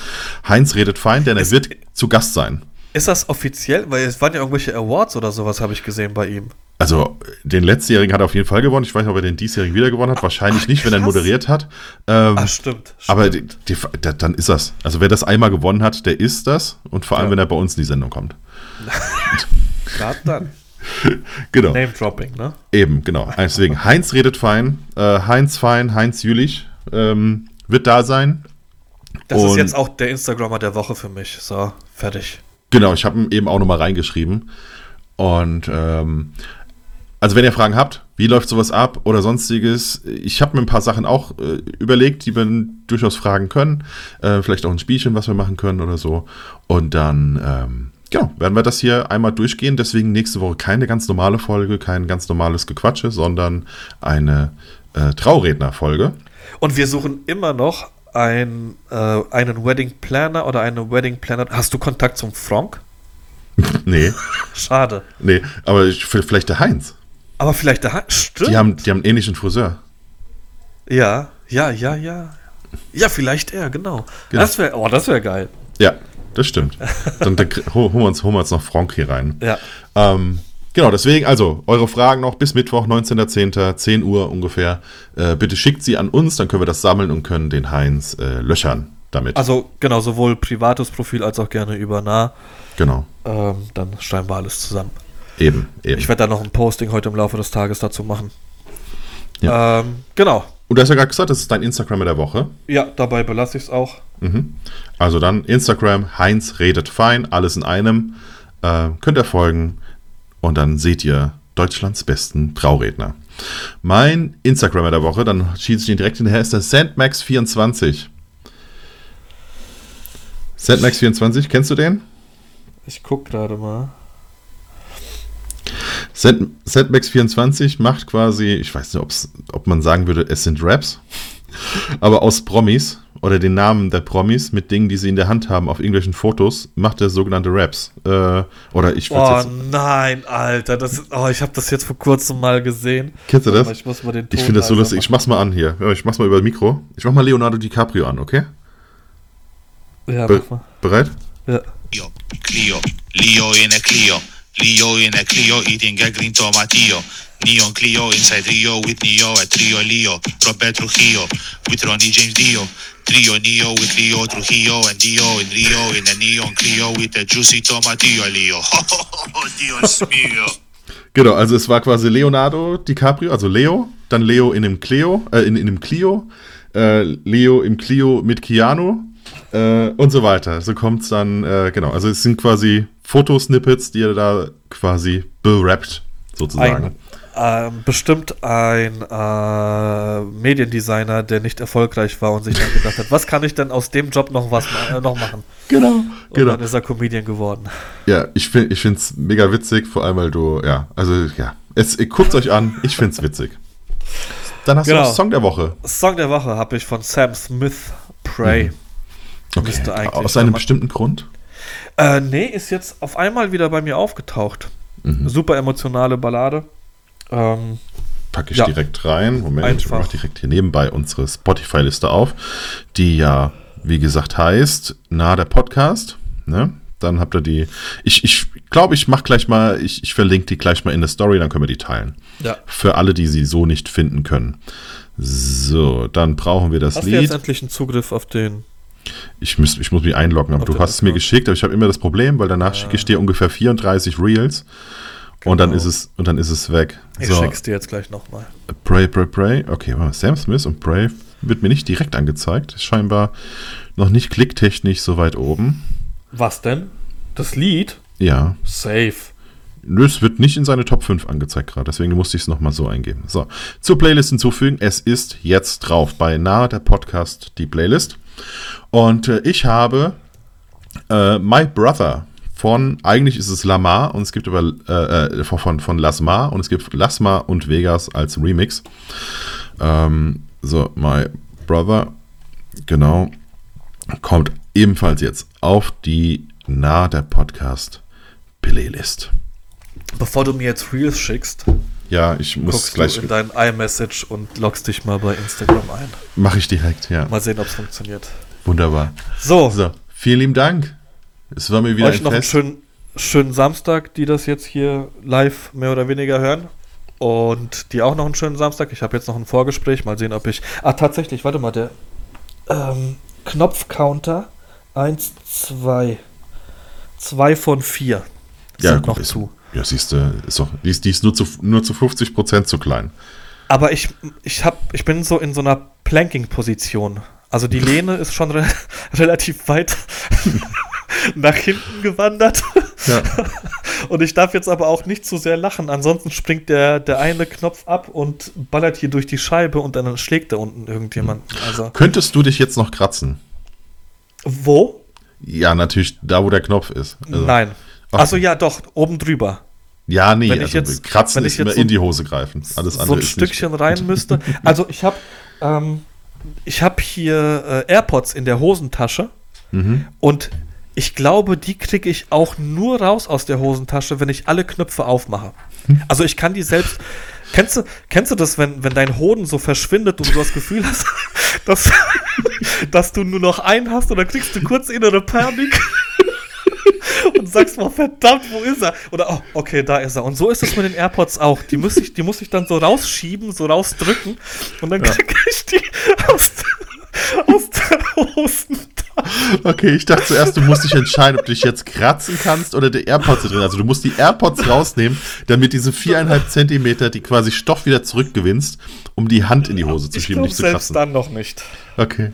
Heinz redet fein, denn er Es- wird zu Gast sein. Ist das offiziell? Weil es waren ja irgendwelche Awards oder sowas, habe ich gesehen bei ihm. Also, den letztjährigen hat er auf jeden Fall gewonnen. Ich weiß nicht, ob er den diesjährigen wieder gewonnen hat. Wahrscheinlich Ach, nicht, wenn er moderiert hat. Ähm, Ah, stimmt. aber stimmt. die, die, da- dann ist das. Also, wer das einmal gewonnen hat, der ist das. Und vor allem, Ja. wenn er bei uns in die Sendung kommt. Gerade dann. Genau. Name-Dropping, ne? Eben, genau. Deswegen, Heinz redet fein. Äh, Heinz Fein, Heinz Jülich ähm, wird da sein. Das ist Und- jetzt auch der Instagrammer der Woche für mich. So, fertig. Genau, ich habe ihn eben auch nochmal reingeschrieben. Und ähm, also wenn ihr Fragen habt, wie läuft sowas ab oder sonstiges, ich habe mir ein paar Sachen auch äh, überlegt, die wir durchaus fragen können. Äh, vielleicht auch ein Spielchen, was wir machen können oder so. Und dann, ähm, genau, werden wir das hier einmal durchgehen. Deswegen nächste Woche keine ganz normale Folge, kein ganz normales Gequatsche, sondern eine äh, Trauredner-Folge. Und wir suchen immer noch ein, äh, einen Wedding Planner oder eine Wedding Planner. Hast du Kontakt zum Frank? nee, Schade. nee, aber ich, vielleicht der Heinz. Aber vielleicht der Ha- Stimmt. Die haben, die haben einen ähnlichen Friseur. Ja, ja, ja, ja. Ja, vielleicht er, genau. Genau. Das wäre, oh, das wäre geil. Ja, das stimmt. Dann, dann holen wir uns, holen wir uns noch Frank hier rein. Ja. Ähm, genau, deswegen, also, eure Fragen noch bis Mittwoch, 19.10., 10 Uhr ungefähr. Äh, bitte schickt sie an uns, dann können wir das sammeln und können den Heinz äh, löchern damit. Also, genau, sowohl privates Profil als auch gerne über nah. genau, Ähm, dann schreiben wir alles zusammen. eben, eben. Ich werde da noch ein Posting heute im Laufe des Tages dazu machen. Ja. Ähm, genau. und du hast ja gerade gesagt, das ist dein Instagram der Woche. Ja, dabei belasse ich es auch. Mhm. Also dann Instagram, Heinz redet fein, alles in einem. Äh, könnt ihr folgen und dann seht ihr Deutschlands besten Trauredner. Mein Instagrammer der Woche, dann schieße ich ihn direkt hinterher, ist der Sandmax24. Sandmax24, kennst du den? Ich gucke gerade mal. Sand- Sandmax24 macht quasi, ich weiß nicht, ob man sagen würde, es sind Raps, aber aus Promis oder den Namen der Promis mit Dingen, die sie in der Hand haben auf irgendwelchen Fotos, macht er sogenannte Raps. Äh, oder ich Oh jetzt. nein, Alter, das ist, oh, ich habe das jetzt vor kurzem mal gesehen. Kennst du das? Ich muss mal den Ich finde das so lustig. Ich mach's mal an hier. Ich mach's mal über das Mikro. Ich mach mal Leonardo DiCaprio an, okay? machen. Ja, Be mach mal. bereit? Ja. Clio, Clio, Leo in a Clio, Leo in a Clio eating a green tomatillo. Neon Clio inside Rio with Neo, a trio Leo, Robert Trujillo with Ronnie James Dio. Trio Neo with Leo Trujillo and Dio in Rio in a neon Clio with a juicy tomatillo Leo. Dios mío. Genau, also es war quasi Leonardo DiCaprio, also Leo, dann Leo in einem Clio, äh, in, in einem Clio, äh, Leo im Clio mit Keanu äh, und so weiter. So kommt es dann, äh, genau, also es sind quasi Fotosnippets, die er da quasi berappt, sozusagen. Ein, äh, bestimmt ein äh, Mediendesigner, der nicht erfolgreich war und sich dann gedacht hat, was kann ich denn aus dem Job noch was äh, noch machen? Genau, Und genau. dann ist er Comedian geworden. Ja, ich finde ich es mega witzig, vor allem weil du, ja, also ja, es, guckt euch an, ich finde es witzig. Dann hast Genau. du noch Song der Woche. Song der Woche habe ich von Sam Smith, Pray. Mhm. Okay. Aus einem bestimmten Grund? Äh, nee, ist jetzt auf einmal wieder bei mir aufgetaucht. Mhm. Super emotionale Ballade. Ähm, Packe ich Ja. direkt rein. Moment, ich Einfach. mache direkt hier nebenbei unsere Spotify-Liste auf, die ja, wie gesagt, heißt, na, der Podcast. Ne? Dann habt ihr die. Ich ich glaube, ich mache gleich mal, ich, ich verlinke die gleich mal in der Story, dann können wir die teilen. ja. Für alle, die sie so nicht finden können. So, dann brauchen wir das Hast du jetzt Lied. endlich einen Zugriff auf den? Ich muss, ich muss mich einloggen, aber du hast es mir geschickt, aber ich habe immer das Problem, weil danach schicke ich dir ungefähr 34 Reels und dann Genau. ist es und dann ist es weg. Ich so, schick's dir jetzt gleich nochmal. Pray, Pray, Pray. Okay, warte mal, Sam Smith und Pray wird mir nicht direkt angezeigt. Ist scheinbar noch nicht klicktechnisch so weit oben. Was denn? Das Lied? Ja, Safe. Nö, es wird nicht in seine Top 5 angezeigt gerade, deswegen musste ich es nochmal so eingeben. So, zur Playlist hinzufügen. Es ist jetzt drauf bei Nahe der Podcast die Playlist. Und äh, ich habe äh, My Brother von, eigentlich ist es Lamar und es gibt aber äh, äh, von, von Lasmar und es gibt Lasmar und Vegas als Remix. Ähm, so, My Brother, genau, kommt ebenfalls jetzt auf die Nahe der Podcast Playlist. Bevor du mir jetzt Reels schickst, Ja, ich muss guckst gleich. du in dein iMessage und loggst dich mal bei Instagram ein. Mache ich direkt, ja. Mal sehen, ob es funktioniert. Wunderbar. So, So, vielen lieben Dank. Es war mir wieder euch ein noch einen Fest. schönen, schönen Samstag, die das jetzt hier live mehr oder weniger hören. Und die auch noch einen schönen Samstag. Ich habe jetzt noch ein Vorgespräch. Mal sehen, ob ich. Ah, tatsächlich, warte mal, der ähm, Knopfcounter 1, 2. 2 von 4. Ja, guck, noch ist, zu. ja, siehst du, ist doch, die ist, die ist nur zu, nur zu 50 Prozent zu klein. Aber ich, ich, hab, ich bin so in so einer Planking-Position. Also die Lehne ist schon re relativ weit nach hinten gewandert. Ja. Und ich darf jetzt aber auch nicht zu sehr lachen. Ansonsten springt der, der eine Knopf ab und ballert hier durch die Scheibe und dann schlägt da unten irgendjemand. Also, Könntest du dich jetzt noch kratzen? wo? Ja, natürlich da, wo der Knopf ist. Also- Nein. Ach. Also ja, doch, oben drüber. Ja, nee, Wenn ich also jetzt- kratzen wenn ich ist jetzt immer so- in die Hose greifen. Alles so andere ein ist Stückchen rein müsste. Also ich habe ähm, ich habe hier äh, AirPods in der Hosentasche mhm. und ich glaube, die kriege ich auch nur raus aus der Hosentasche, wenn ich alle Knöpfe aufmache. Also ich kann die selbst. Kennst du, kennst du das, wenn, wenn dein Hoden so verschwindet und du das Gefühl hast, dass, dass du nur noch einen hast und dann kriegst du kurz innere Panik und sagst mal, verdammt, wo ist er? Oder, oh, okay, da ist er. Und so ist es mit den AirPods auch. Die muss ich, die muss ich dann so rausschieben, so rausdrücken und dann kriege ich die aus, aus der Hosentasche. Okay, ich dachte zuerst, du musst dich entscheiden, ob du dich jetzt kratzen kannst oder die AirPods drin. Also du musst die AirPods rausnehmen, damit diese viereinhalb Zentimeter, die quasi Stoff wieder zurückgewinnst, um die Hand in die Hose zu Ich schieben, glaube nicht zu selbst kratzen. dann noch nicht. Okay,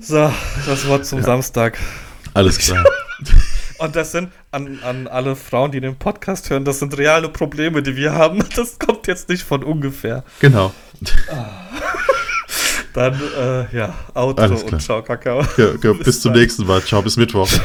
So, das Wort zum Samstag. alles klar. Und das sind an, an alle Frauen, die den Podcast hören, das sind reale Probleme, die wir haben. Das kommt jetzt nicht von ungefähr. Genau. Dann, äh, ja, klar. und ciao, Kakao. Ja, ja, bis zum nächsten Mal. Ciao, bis Mittwoch.